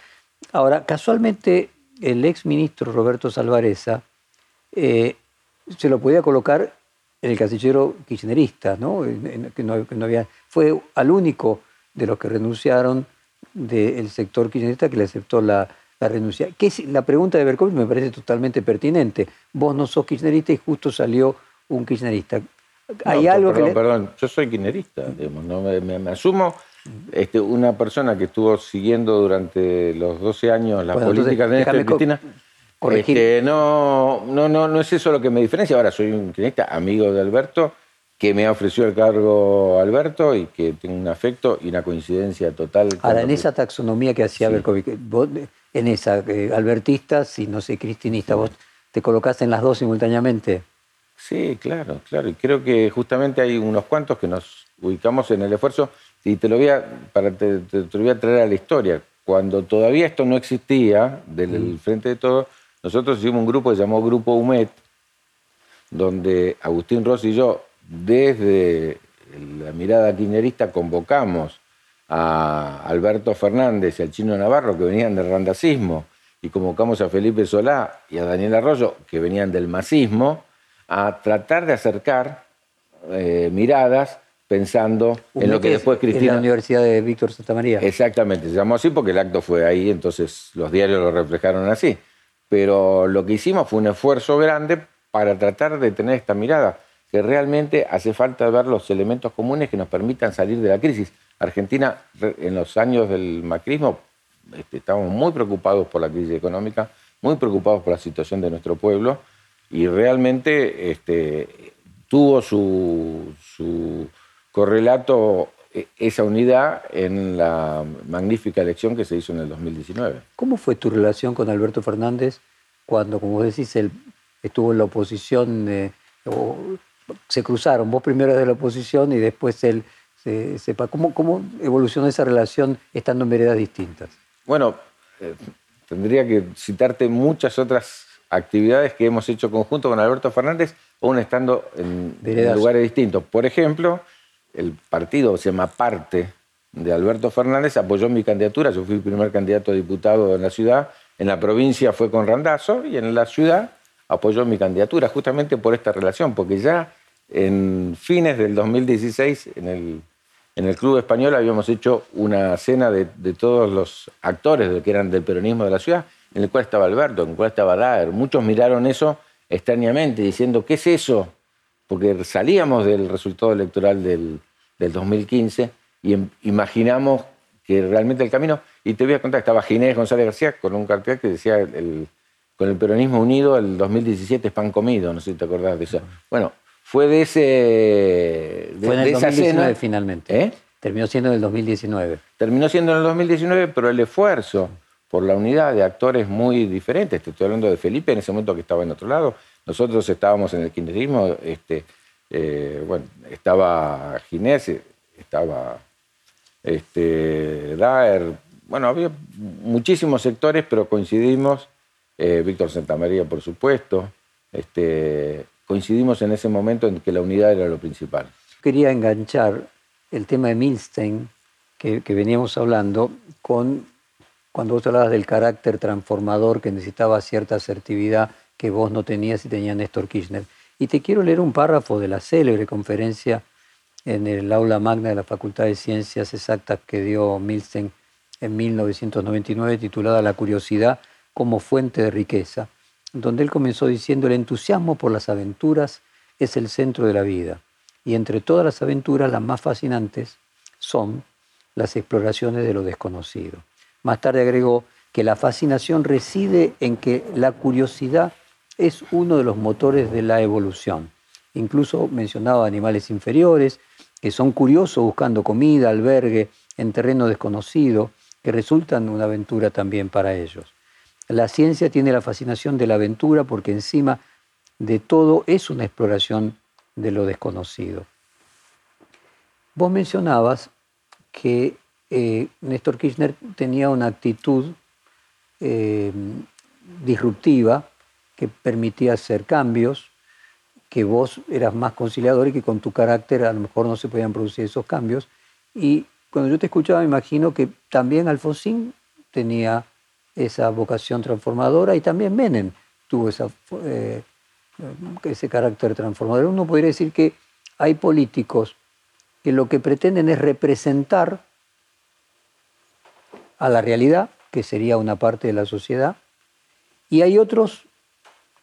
Ahora, casualmente, el ex ministro Roberto Salvareza eh, se lo podía colocar en el casillero kirchnerista, ¿no? Que no, no había, fue al único de los que renunciaron del sector kirchnerista que le aceptó la, la renuncia. ¿Qué es, la pregunta de Berkovich me parece totalmente pertinente. Vos no sos kirchnerista y justo salió un kirchnerista. ¿Hay algo perdón, que perdón, yo soy kirchnerista, no me, asumo este, una persona que estuvo siguiendo durante los 12 años las políticas de Cristina. Este, no, no, no, no es eso lo que me diferencia. Ahora soy un kirchnerista, amigo de Alberto, que me ha ofrecido el cargo Alberto y que tengo un afecto y una coincidencia total. Ahora, en esa taxonomía que hacía Berkovich, en esa, eh, albertista, si no sé, cristinista, vos te colocaste en las dos simultáneamente. Sí, claro, claro. Y creo que justamente hay unos cuantos que nos ubicamos en el esfuerzo. Y te lo voy a, para, te, voy a traer a la historia. Cuando todavía esto no existía, del mm. Frente de Todos, nosotros hicimos un grupo que se llamó Grupo UMET, donde Agustín Rossi y yo, desde la mirada kirchnerista, convocamos a Alberto Fernández y al chino Navarro, que venían del randacismo, y convocamos a Felipe Solá y a Daniel Arroyo, que venían del masismo, a tratar de acercar eh, miradas pensando en lo que después Cristina... En la Universidad de Víctor Santa María. Exactamente, se llamó así porque el acto fue ahí, entonces los diarios lo reflejaron así. Pero lo que hicimos fue un esfuerzo grande para tratar de tener esta mirada, que realmente hace falta ver los elementos comunes que nos permitan salir de la crisis. Argentina, en los años del macrismo, este, estábamos muy preocupados por la crisis económica, muy preocupados por la situación de nuestro pueblo y realmente este, tuvo su, su correlato e, esa unidad en la magnífica elección que se hizo en el 2019. ¿Cómo fue tu relación con Alberto Fernández cuando, como decís, él estuvo en la oposición, eh, o se cruzaron, vos primero de la oposición y después él se sepa. ¿Cómo, ¿Cómo evolucionó esa relación estando en veredas distintas? Bueno, eh, tendría que citarte muchas otras actividades que hemos hecho conjunto con Alberto Fernández, aún estando en, lugares distintos. Por ejemplo, el partido se llama Parte de Alberto Fernández apoyó mi candidatura. Yo fui el primer candidato a diputado en la ciudad. En la provincia fue con Randazo y en la ciudad apoyó mi candidatura, justamente por esta relación, porque ya en fines del 2016, en el, en el Club Español, habíamos hecho una cena de, todos los actores que eran del peronismo de la ciudad, en el cual estaba Alberto, en el cual estaba Daer. Muchos miraron eso extrañamente, diciendo, ¿qué es eso? Porque salíamos del resultado electoral del, 2015 y em, imaginamos que realmente el camino, y te voy a contar, estaba Ginés González García con un cartel que decía el, con el peronismo unido el 2017 es pan comido, no sé si te acordás de eso. Bueno, fue de ese. fue en el 2019 finalmente. ¿Eh? Terminó siendo en el 2019. Terminó siendo en el 2019, pero el esfuerzo por la unidad de actores muy diferentes. Te estoy hablando de Felipe en ese momento que estaba en otro lado. Nosotros estábamos en el kirchnerismo, este, eh, estaba Ginés, estaba este, Daer, bueno, había muchísimos sectores, pero coincidimos eh, Víctor Santamaría, por supuesto. Este, coincidimos en ese momento en que la unidad era lo principal. Quería enganchar el tema de Milstein, que, veníamos hablando, con cuando vos hablabas del carácter transformador que necesitaba cierta asertividad que vos no tenías y tenía Néstor Kirchner. Y te quiero leer un párrafo de la célebre conferencia en el aula magna de la Facultad de Ciencias Exactas que dio Milstein en 1999, titulada La curiosidad como fuente de riqueza, donde él comenzó diciendo el entusiasmo por las aventuras es el centro de la vida y entre todas las aventuras las más fascinantes son las exploraciones de lo desconocido. Más tarde agregó que la fascinación reside en que la curiosidad es uno de los motores de la evolución. Incluso mencionaba animales inferiores que son curiosos buscando comida, albergue en terreno desconocido, que resultan una aventura también para ellos. La ciencia tiene la fascinación de la aventura porque encima de todo es una exploración de lo desconocido. Vos mencionabas que eh, Néstor Kirchner tenía una actitud eh, disruptiva que permitía hacer cambios, que vos eras más conciliador y que con tu carácter a lo mejor no se podían producir esos cambios. Y cuando yo te escuchaba me imagino que también Alfonsín tenía esa vocación transformadora y también Menem tuvo esa, eh, ese carácter transformador. Uno podría decir que hay políticos que lo que pretenden es representar a la realidad, que sería una parte de la sociedad, y hay otros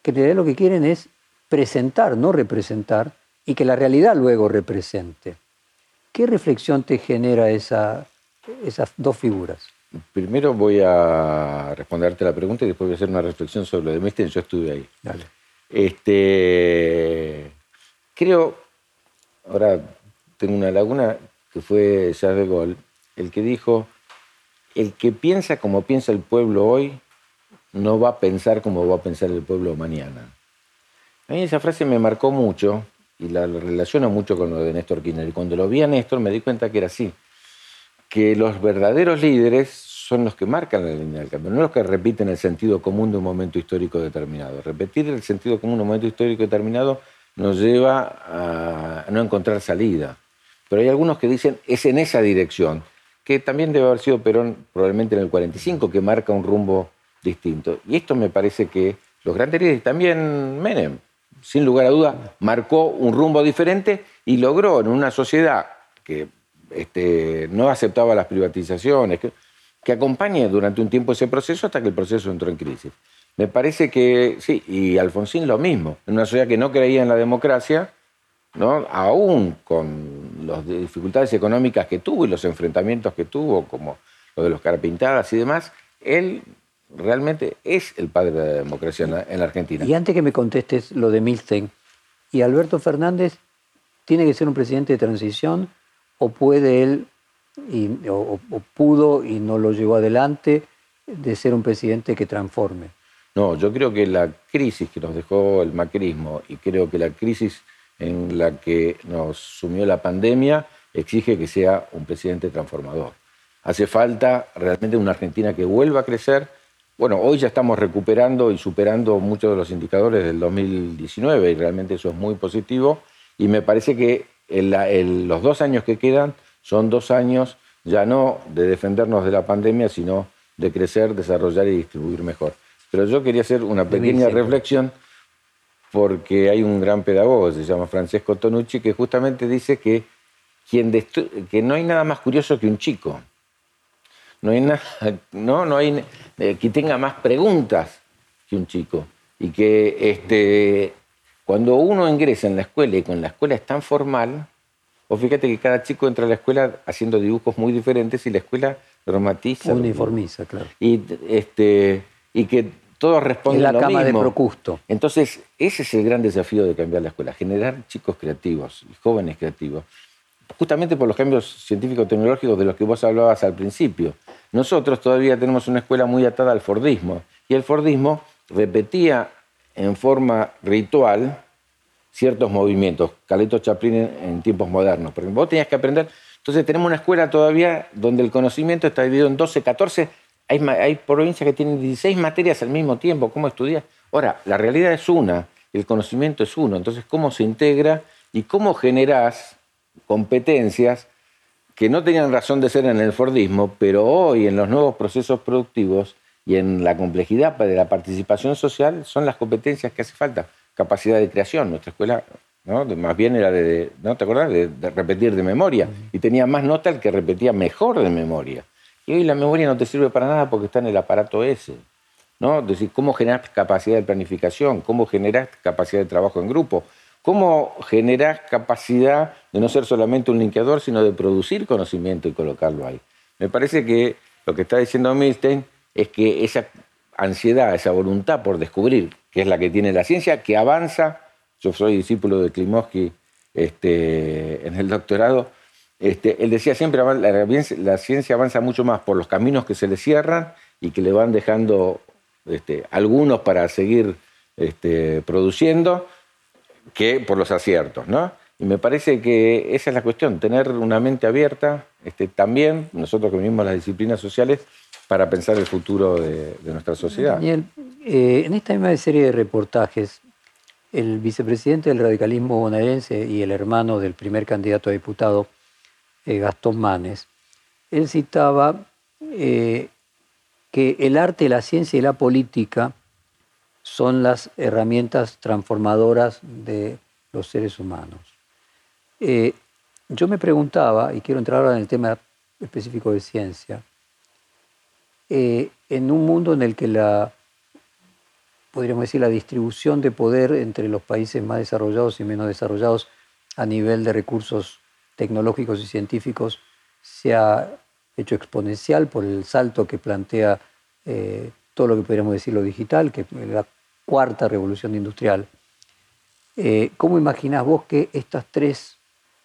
que en realidad lo que quieren es presentar, no representar, y que la realidad luego represente. ¿Qué reflexión te genera esa, esas dos figuras? Primero voy a responderte la pregunta y después voy a hacer una reflexión sobre lo de Mesten. Yo estuve ahí. Dale. Este, creo, ahora tengo una laguna que fue Charles de Gaulle, el que dijo, el que piensa como piensa el pueblo hoy, no va a pensar como va a pensar el pueblo mañana. A mí esa frase me marcó mucho y la relaciono mucho con lo de Néstor Kirchner. Y cuando lo vi a Néstor me di cuenta que era así que los verdaderos líderes son los que marcan la línea del cambio, no los que repiten el sentido común de un momento histórico determinado. Repetir el sentido común de un momento histórico determinado nos lleva a no encontrar salida. Pero hay algunos que dicen es en esa dirección, que también debe haber sido Perón probablemente en el 45, que marca un rumbo distinto. Y esto me parece que los grandes líderes, también Menem, sin lugar a duda, marcó un rumbo diferente y logró en una sociedad que este, no aceptaba las privatizaciones, que, acompañe durante un tiempo ese proceso hasta que el proceso entró en crisis. Me parece que, sí, y Alfonsín lo mismo, en una sociedad que no creía en la democracia, ¿no? aún con las dificultades económicas que tuvo y los enfrentamientos que tuvo, como lo de los carapintadas y demás, él realmente es el padre de la democracia en la, Argentina. Y antes que me contestes lo de Milstein, ¿y Alberto Fernández tiene que ser un presidente de transición o puede él, o, pudo y no lo llevó adelante, de ser un presidente que transforme? No, yo creo que la crisis que nos dejó el macrismo y creo que la crisis en la que nos sumió la pandemia exige que sea un presidente transformador. Hace falta realmente una Argentina que vuelva a crecer, bueno, hoy ya estamos recuperando y superando muchos de los indicadores del 2019 y realmente eso es muy positivo. Y me parece que los dos años que quedan son dos años ya no de defendernos de la pandemia, sino de crecer, desarrollar y distribuir mejor. Pero yo quería hacer una pequeña reflexión porque hay un gran pedagogo, se llama Francesco Tonucci, que justamente dice que, quien que no hay nada más curioso que un chico. No hay nada, no, no hay eh, que tenga más preguntas que un chico. Y que este, cuando uno ingresa en la escuela y con la escuela es tan formal, o fíjate que cada chico entra a la escuela haciendo dibujos muy diferentes y la escuela dramatiza. Uniformiza, claro. Y, este, y que todos responden la lo cama mismo. de Procusto. Entonces, ese es el gran desafío de cambiar la escuela, generar chicos creativos, jóvenes creativos justamente por los cambios científico-tecnológicos de los que vos hablabas al principio. Nosotros todavía tenemos una escuela muy atada al Fordismo, y el Fordismo repetía en forma ritual ciertos movimientos, Caleto Chaplin en, tiempos modernos, porque vos tenías que aprender. Entonces tenemos una escuela todavía donde el conocimiento está dividido en 12, 14, hay, provincias que tienen 16 materias al mismo tiempo, ¿cómo estudias? Ahora, la realidad es una, el conocimiento es uno, entonces cómo se integra y cómo generás competencias que no tenían razón de ser en el Fordismo, pero hoy en los nuevos procesos productivos y en la complejidad de la participación social son las competencias que hace falta. Capacidad de creación. Nuestra escuela ¿no? más bien era de, ¿no te acordás? De, repetir de memoria. Y tenía más nota el que repetía mejor de memoria. Y hoy la memoria no te sirve para nada porque está en el aparato ese. ¿no? Es decir, cómo generar capacidad de planificación, cómo generar capacidad de trabajo en grupo, ¿Cómo generás capacidad de no ser solamente un linkeador, sino de producir conocimiento y colocarlo ahí? Me parece que lo que está diciendo Milstein es que esa ansiedad, esa voluntad por descubrir, que es la que tiene la ciencia, que avanza, yo soy discípulo de Klimovsky este, en el doctorado, este, él decía siempre, la, ciencia avanza mucho más por los caminos que se le cierran y que le van dejando este, algunos para seguir produciendo, que por los aciertos, ¿no? Y me parece que esa es la cuestión, tener una mente abierta, este, también nosotros que venimos las disciplinas sociales, para pensar el futuro de, nuestra sociedad. Daniel, eh, en esta misma serie de reportajes, el vicepresidente del radicalismo bonaerense y el hermano del primer candidato a diputado, eh, Gastón Manes, él citaba eh, que el arte, la ciencia y la política son las herramientas transformadoras de los seres humanos. Eh, yo me preguntaba, y quiero entrar ahora en el tema específico de ciencia, eh, en un mundo en el que la, podríamos decir, la distribución de poder entre los países más desarrollados y menos desarrollados a nivel de recursos tecnológicos y científicos se ha hecho exponencial por el salto que plantea eh, todo lo que podríamos decir lo digital, que la cuarta revolución industrial. Eh, ¿Cómo imaginás vos que estas tres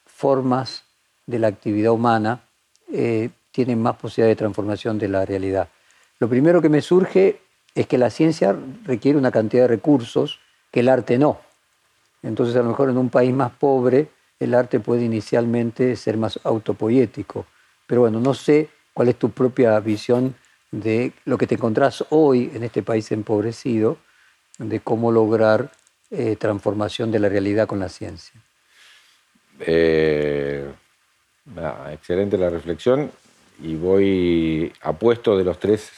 formas de la actividad humana eh, tienen más posibilidad de transformación de la realidad? Lo primero que me surge es que la ciencia requiere una cantidad de recursos que el arte no. Entonces, a lo mejor en un país más pobre, el arte puede inicialmente ser más autopoético. Pero bueno, no sé cuál es tu propia visión de lo que te encontrás hoy en este país empobrecido de cómo lograr eh, transformación de la realidad con la ciencia. Eh, excelente la reflexión y voy apuesto de los tres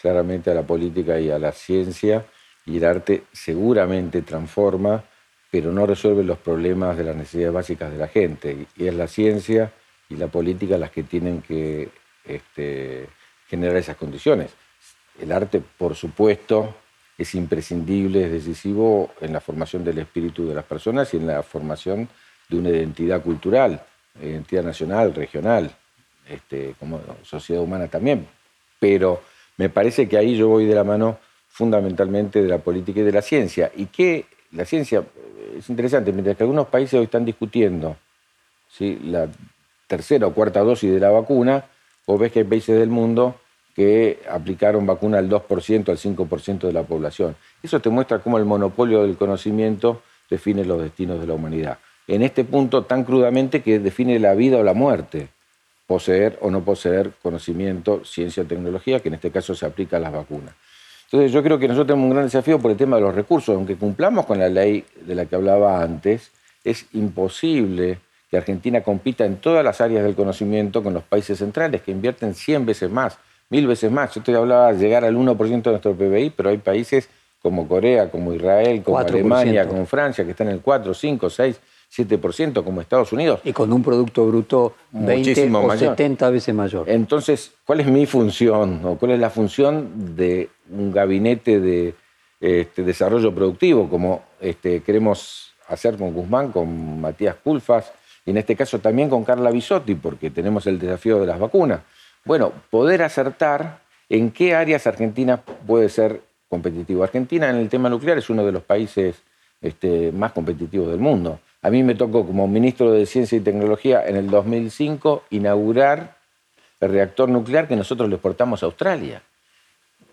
claramente a la política y a la ciencia y el arte seguramente transforma pero no resuelve los problemas de las necesidades básicas de la gente. Y es la ciencia y la política las que tienen que este, generar esas condiciones. El arte, por supuesto, es imprescindible, es decisivo en la formación del espíritu de las personas y en la formación de una identidad cultural, identidad nacional, regional, este, como sociedad humana también. Pero me parece que ahí yo voy de la mano fundamentalmente de la política y de la ciencia. Y que la ciencia es interesante, mientras que algunos países hoy están discutiendo ¿sí? la tercera o cuarta dosis de la vacuna, vos ves que hay países del mundo que aplicaron vacuna al 2%, al 5% de la población. Eso te muestra cómo el monopolio del conocimiento define los destinos de la humanidad. En este punto tan crudamente que define la vida o la muerte, poseer o no poseer conocimiento, ciencia tecnología, que en este caso se aplica a las vacunas. Entonces yo creo que nosotros tenemos un gran desafío por el tema de los recursos. Aunque cumplamos con la ley de la que hablaba antes, es imposible que Argentina compita en todas las áreas del conocimiento con los países centrales, que invierten 100 veces más, mil veces más. Yo te hablaba de llegar al 1% de nuestro PBI, pero hay países como Corea, como Israel, como Alemania, como Francia, que están en el 4, 5, 6, 7%, como Estados Unidos. Y con un Producto Bruto 20 o 70 veces mayor. Entonces, ¿cuál es mi función o cuál es la función de un gabinete de este, desarrollo productivo, como este, queremos hacer con Guzmán, con Matías Culfas, y en este caso también con Carla Bisotti, porque tenemos el desafío de las vacunas. Bueno, poder acertar en qué áreas Argentina puede ser competitivo. Argentina en el tema nuclear es uno de los países este, más competitivos del mundo. A mí me tocó como ministro de Ciencia y Tecnología en el 2005 inaugurar el reactor nuclear que nosotros le exportamos a Australia.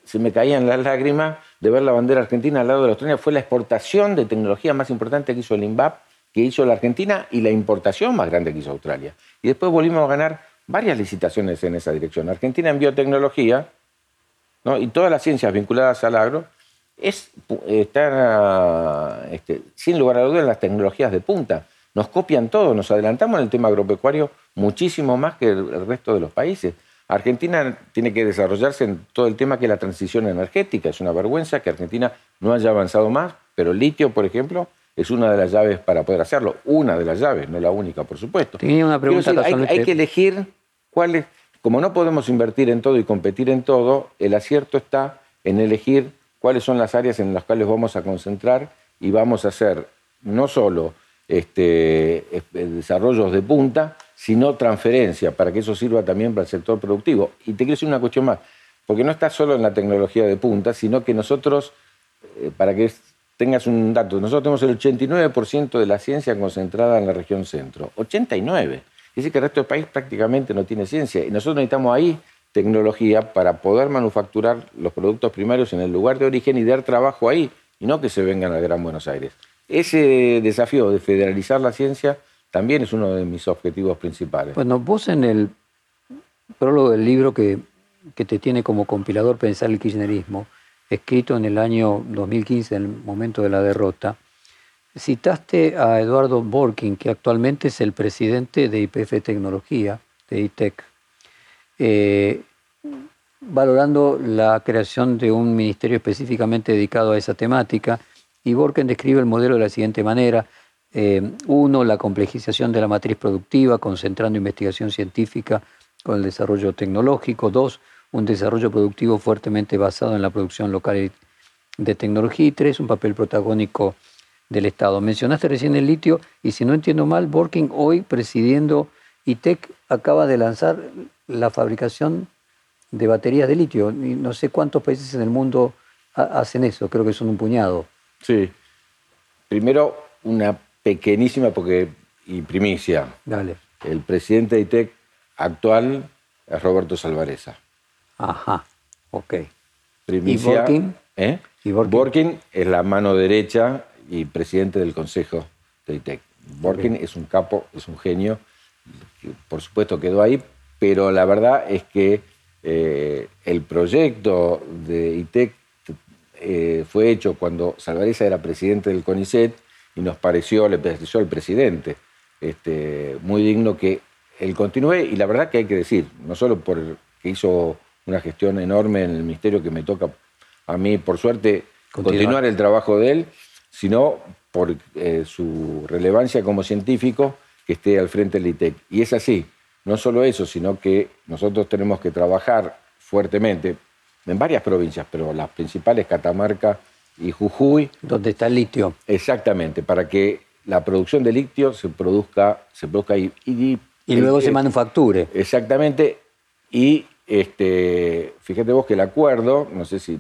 Se me caían las lágrimas de ver la bandera argentina al lado de Australia. Fue la exportación de tecnología más importante que hizo el INVAP que hizo la Argentina y la importación más grande que hizo Australia. Y después volvimos a ganar varias licitaciones en esa dirección. Argentina en biotecnología y todas las ciencias vinculadas al agro es, están, este, sin lugar a dudas, en las tecnologías de punta. Nos copian todo, nos adelantamos en el tema agropecuario muchísimo más que el resto de los países. Argentina tiene que desarrollarse en todo el tema que es la transición energética. Es una vergüenza que Argentina no haya avanzado más, pero el litio, por ejemplo, es una de las llaves para poder hacerlo. Una de las llaves, no la única, por supuesto. Tenía una pregunta. hay, que elegir cuáles. Como no podemos invertir en todo y competir en todo, el acierto está en elegir cuáles son las áreas en las cuales vamos a concentrar y vamos a hacer no solo este, desarrollos de punta, sino transferencia, para que eso sirva también para el sector productivo. Y te quiero decir una cuestión más, porque no está solo en la tecnología de punta, sino que nosotros, eh, para que tengas un dato, nosotros tenemos el 89% de la ciencia concentrada en la región centro. 89. Dice que el resto del país prácticamente no tiene ciencia. Y nosotros necesitamos ahí tecnología para poder manufacturar los productos primarios en el lugar de origen y dar trabajo ahí, y no que se vengan al Gran Buenos Aires. Ese desafío de federalizar la ciencia también es uno de mis objetivos principales. Bueno, vos en el prólogo del libro que, que te tiene como compilador Pensar el Kirchnerismo, escrito en el año 2015, en el momento de la derrota, citaste a Eduardo Borkin, que actualmente es el presidente de IPF Tecnología, de ITEC, eh, valorando la creación de un ministerio específicamente dedicado a esa temática. Y Borkin describe el modelo de la siguiente manera. Eh, uno, la complejización de la matriz productiva, concentrando investigación científica con el desarrollo tecnológico. Dos, un desarrollo productivo fuertemente basado en la producción local de tecnología y tres, un papel protagónico del Estado. Mencionaste recién el litio y si no entiendo mal, Borking hoy presidiendo ITEC acaba de lanzar la fabricación de baterías de litio. Y no sé cuántos países en el mundo hacen eso, creo que son un puñado. Sí. Primero, una pequeñísima porque, y primicia. Dale. El presidente de ITEC actual es Roberto Salvareza. Ajá, ok. ¿Y Borkin? ¿eh? ¿Y Borkin? es la mano derecha y presidente del Consejo de ITEC. Borkin es un capo, es un genio, por supuesto quedó ahí, pero la verdad es que eh, el proyecto de ITEC eh, fue hecho cuando Salvareza era presidente del CONICET y nos pareció, le pareció al presidente este, muy digno que él continúe y la verdad que hay que decir, no solo por que hizo una gestión enorme en el ministerio que me toca a mí, por suerte, continuar, el trabajo de él, sino por eh, su relevancia como científico, que esté al frente del ITEC. Y es así. No solo eso, sino que nosotros tenemos que trabajar fuertemente en varias provincias, pero las principales, Catamarca y Jujuy. Donde está el litio. Exactamente, para que la producción de litio se produzca, se produzca y, y, luego se manufacture. Exactamente. Y este, fíjate vos que el acuerdo, no sé si,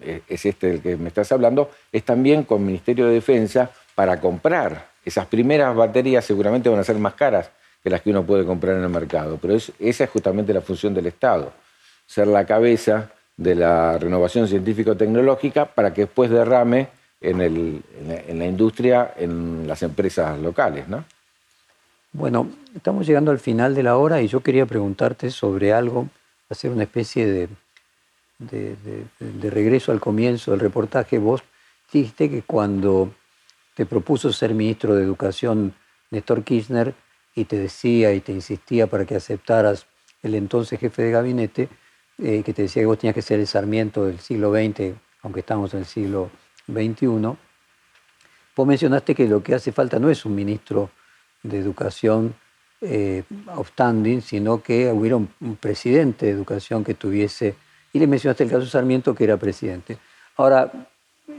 es este el que me estás hablando, es también con el Ministerio de Defensa para comprar. Esas primeras baterías seguramente van a ser más caras que las que uno puede comprar en el mercado, pero esa es justamente la función del Estado, ser la cabeza de la renovación científico-tecnológica para que después derrame en, en, la, industria, en las empresas locales. ¿no? Bueno, estamos llegando al final de la hora y yo quería preguntarte sobre algo, hacer una especie de, de, regreso al comienzo del reportaje. Vos dijiste que cuando te propuso ser ministro de Educación Néstor Kirchner y te decía y te insistía para que aceptaras el entonces jefe de gabinete, eh, que te decía que vos tenías que ser el Sarmiento del siglo XX, aunque estamos en el siglo XXI, vos mencionaste que lo que hace falta no es un ministro de Educación eh, outstanding, sino que hubiera un, presidente de Educación que tuviese, y le mencionaste el caso Sarmiento que era presidente. Ahora,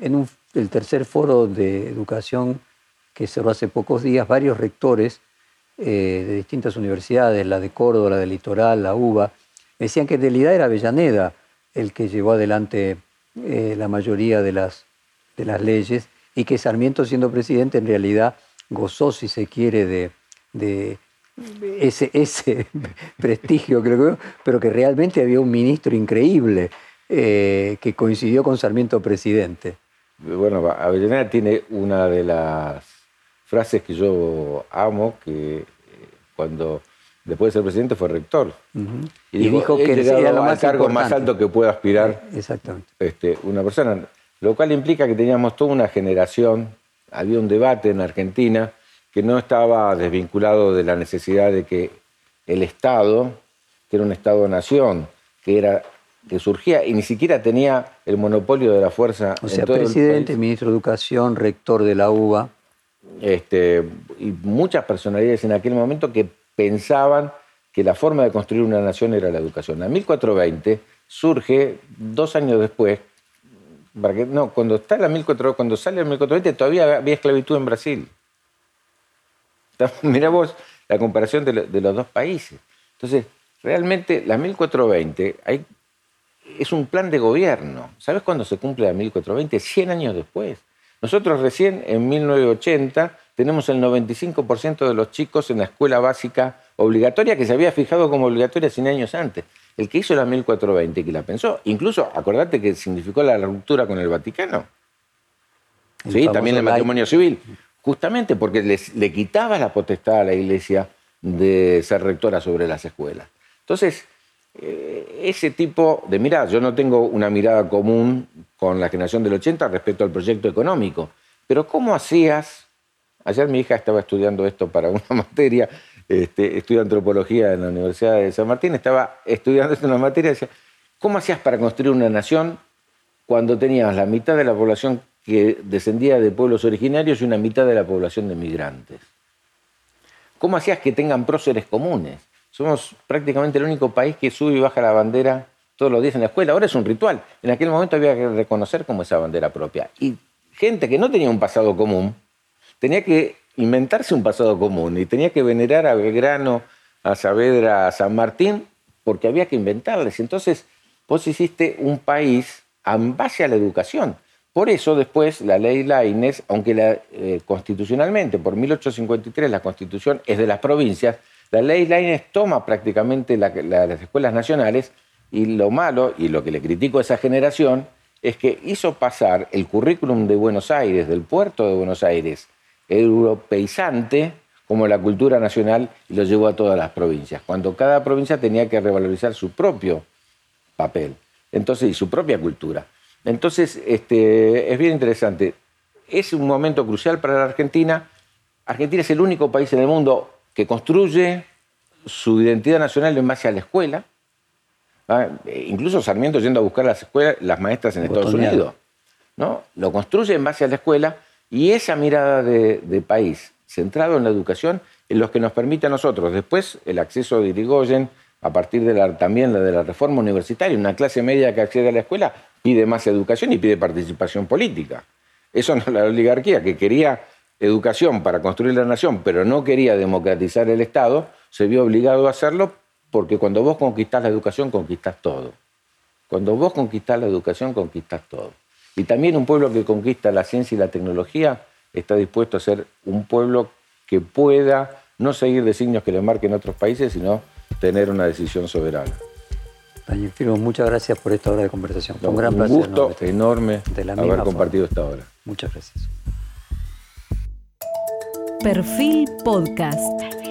en el tercer foro de educación que cerró hace pocos días, varios rectores eh, de distintas universidades, la de Córdoba, la de Litoral, la UBA, decían que en realidad era Avellaneda el que llevó adelante eh, la mayoría de las, de las leyes y que Sarmiento siendo presidente en realidad gozó, si se quiere, de, de ese, ese prestigio, creo que, pero que realmente había un ministro increíble eh, que coincidió con Sarmiento presidente. Bueno, Avellaneda tiene una de las frases que yo amo, que eh, cuando después de ser presidente fue rector. Y, dijo, que era lo más cargo más alto que pueda aspirar Exactamente. Este, una persona. Lo cual implica que teníamos toda una generación, había un debate en Argentina que no estaba desvinculado de la necesidad de que el Estado, que era un Estado-nación, que era que surgía y ni siquiera tenía el monopolio de la fuerza. O sea, presidente, ministro de Educación, rector de la UBA. Este, y muchas personalidades en aquel momento que pensaban que la forma de construir una nación era la educación. En 1420 surge, dos años después, no, cuando, está la cuando sale el 1420 todavía había esclavitud en Brasil. Mira vos la comparación de, los dos países. Entonces, realmente la 1420 hay, es un plan de gobierno. ¿Sabes cuándo se cumple la 1420? 100 años después. Nosotros recién en 1980 tenemos el 95% de los chicos en la escuela básica obligatoria que se había fijado como obligatoria 100 años antes. El que hizo la 1420, que la pensó, incluso acordate que significó la ruptura con el Vaticano. sí, también el matrimonio civil. Justamente porque le quitaba la potestad a la iglesia de ser rectora sobre las escuelas. Entonces, eh, ese tipo de mirada, yo no tengo una mirada común con la generación del 80 respecto al proyecto económico, pero ¿cómo hacías? Ayer mi hija estaba estudiando esto para una materia, este, estudia antropología en la Universidad de San Martín, estaba estudiando esto en materia y decía, ¿cómo hacías para construir una nación cuando tenías la mitad de la población que descendía de pueblos originarios y una mitad de la población de migrantes? ¿Cómo hacías que tengan próceres comunes? Somos prácticamente el único país que sube y baja la bandera todos los días en la escuela. Ahora es un ritual. En aquel momento había que reconocer como esa bandera propia. Y gente que no tenía un pasado común, tenía que inventarse un pasado común y tenía que venerar a Belgrano, a Saavedra, a San Martín, porque había que inventarles. Entonces, vos hiciste un país en base a la educación. Por eso después la ley Laines, aunque la, eh, constitucionalmente, por 1853 la constitución es de las provincias, la ley Laines toma prácticamente las escuelas nacionales y lo malo, y lo que le critico a esa generación, es que hizo pasar el currículum de Buenos Aires, del puerto de Buenos Aires, europeizante, como la cultura nacional, y lo llevó a todas las provincias, cuando cada provincia tenía que revalorizar su propio papel entonces, y su propia cultura. Entonces, este, es bien interesante. Es un momento crucial para la Argentina. Argentina es el único país en el mundo que construye su identidad nacional en base a la escuela. ¿ah? Incluso Sarmiento yendo a buscar las escuelas, las maestras en Estados Unidos. ¿no? Lo construye en base a la escuela Y esa mirada de, país centrado en la educación es lo que nos permite a nosotros después el acceso de Irigoyen, a partir de la, también de la reforma universitaria, una clase media que accede a la escuela pide más educación y pide participación política. Eso no es la oligarquía, que quería educación para construir la nación, pero no quería democratizar el Estado, se vio obligado a hacerlo porque cuando vos conquistás la educación, conquistás todo. Cuando vos conquistás la educación, conquistás todo. Y también un pueblo que conquista la ciencia y la tecnología está dispuesto a ser un pueblo que pueda no seguir designios que le marquen otros países, sino tener una decisión soberana. Daniel Firmo, muchas gracias por esta hora de conversación. un gran placer. gusto enorme, haber compartido esta hora. Muchas gracias. Perfil Podcast.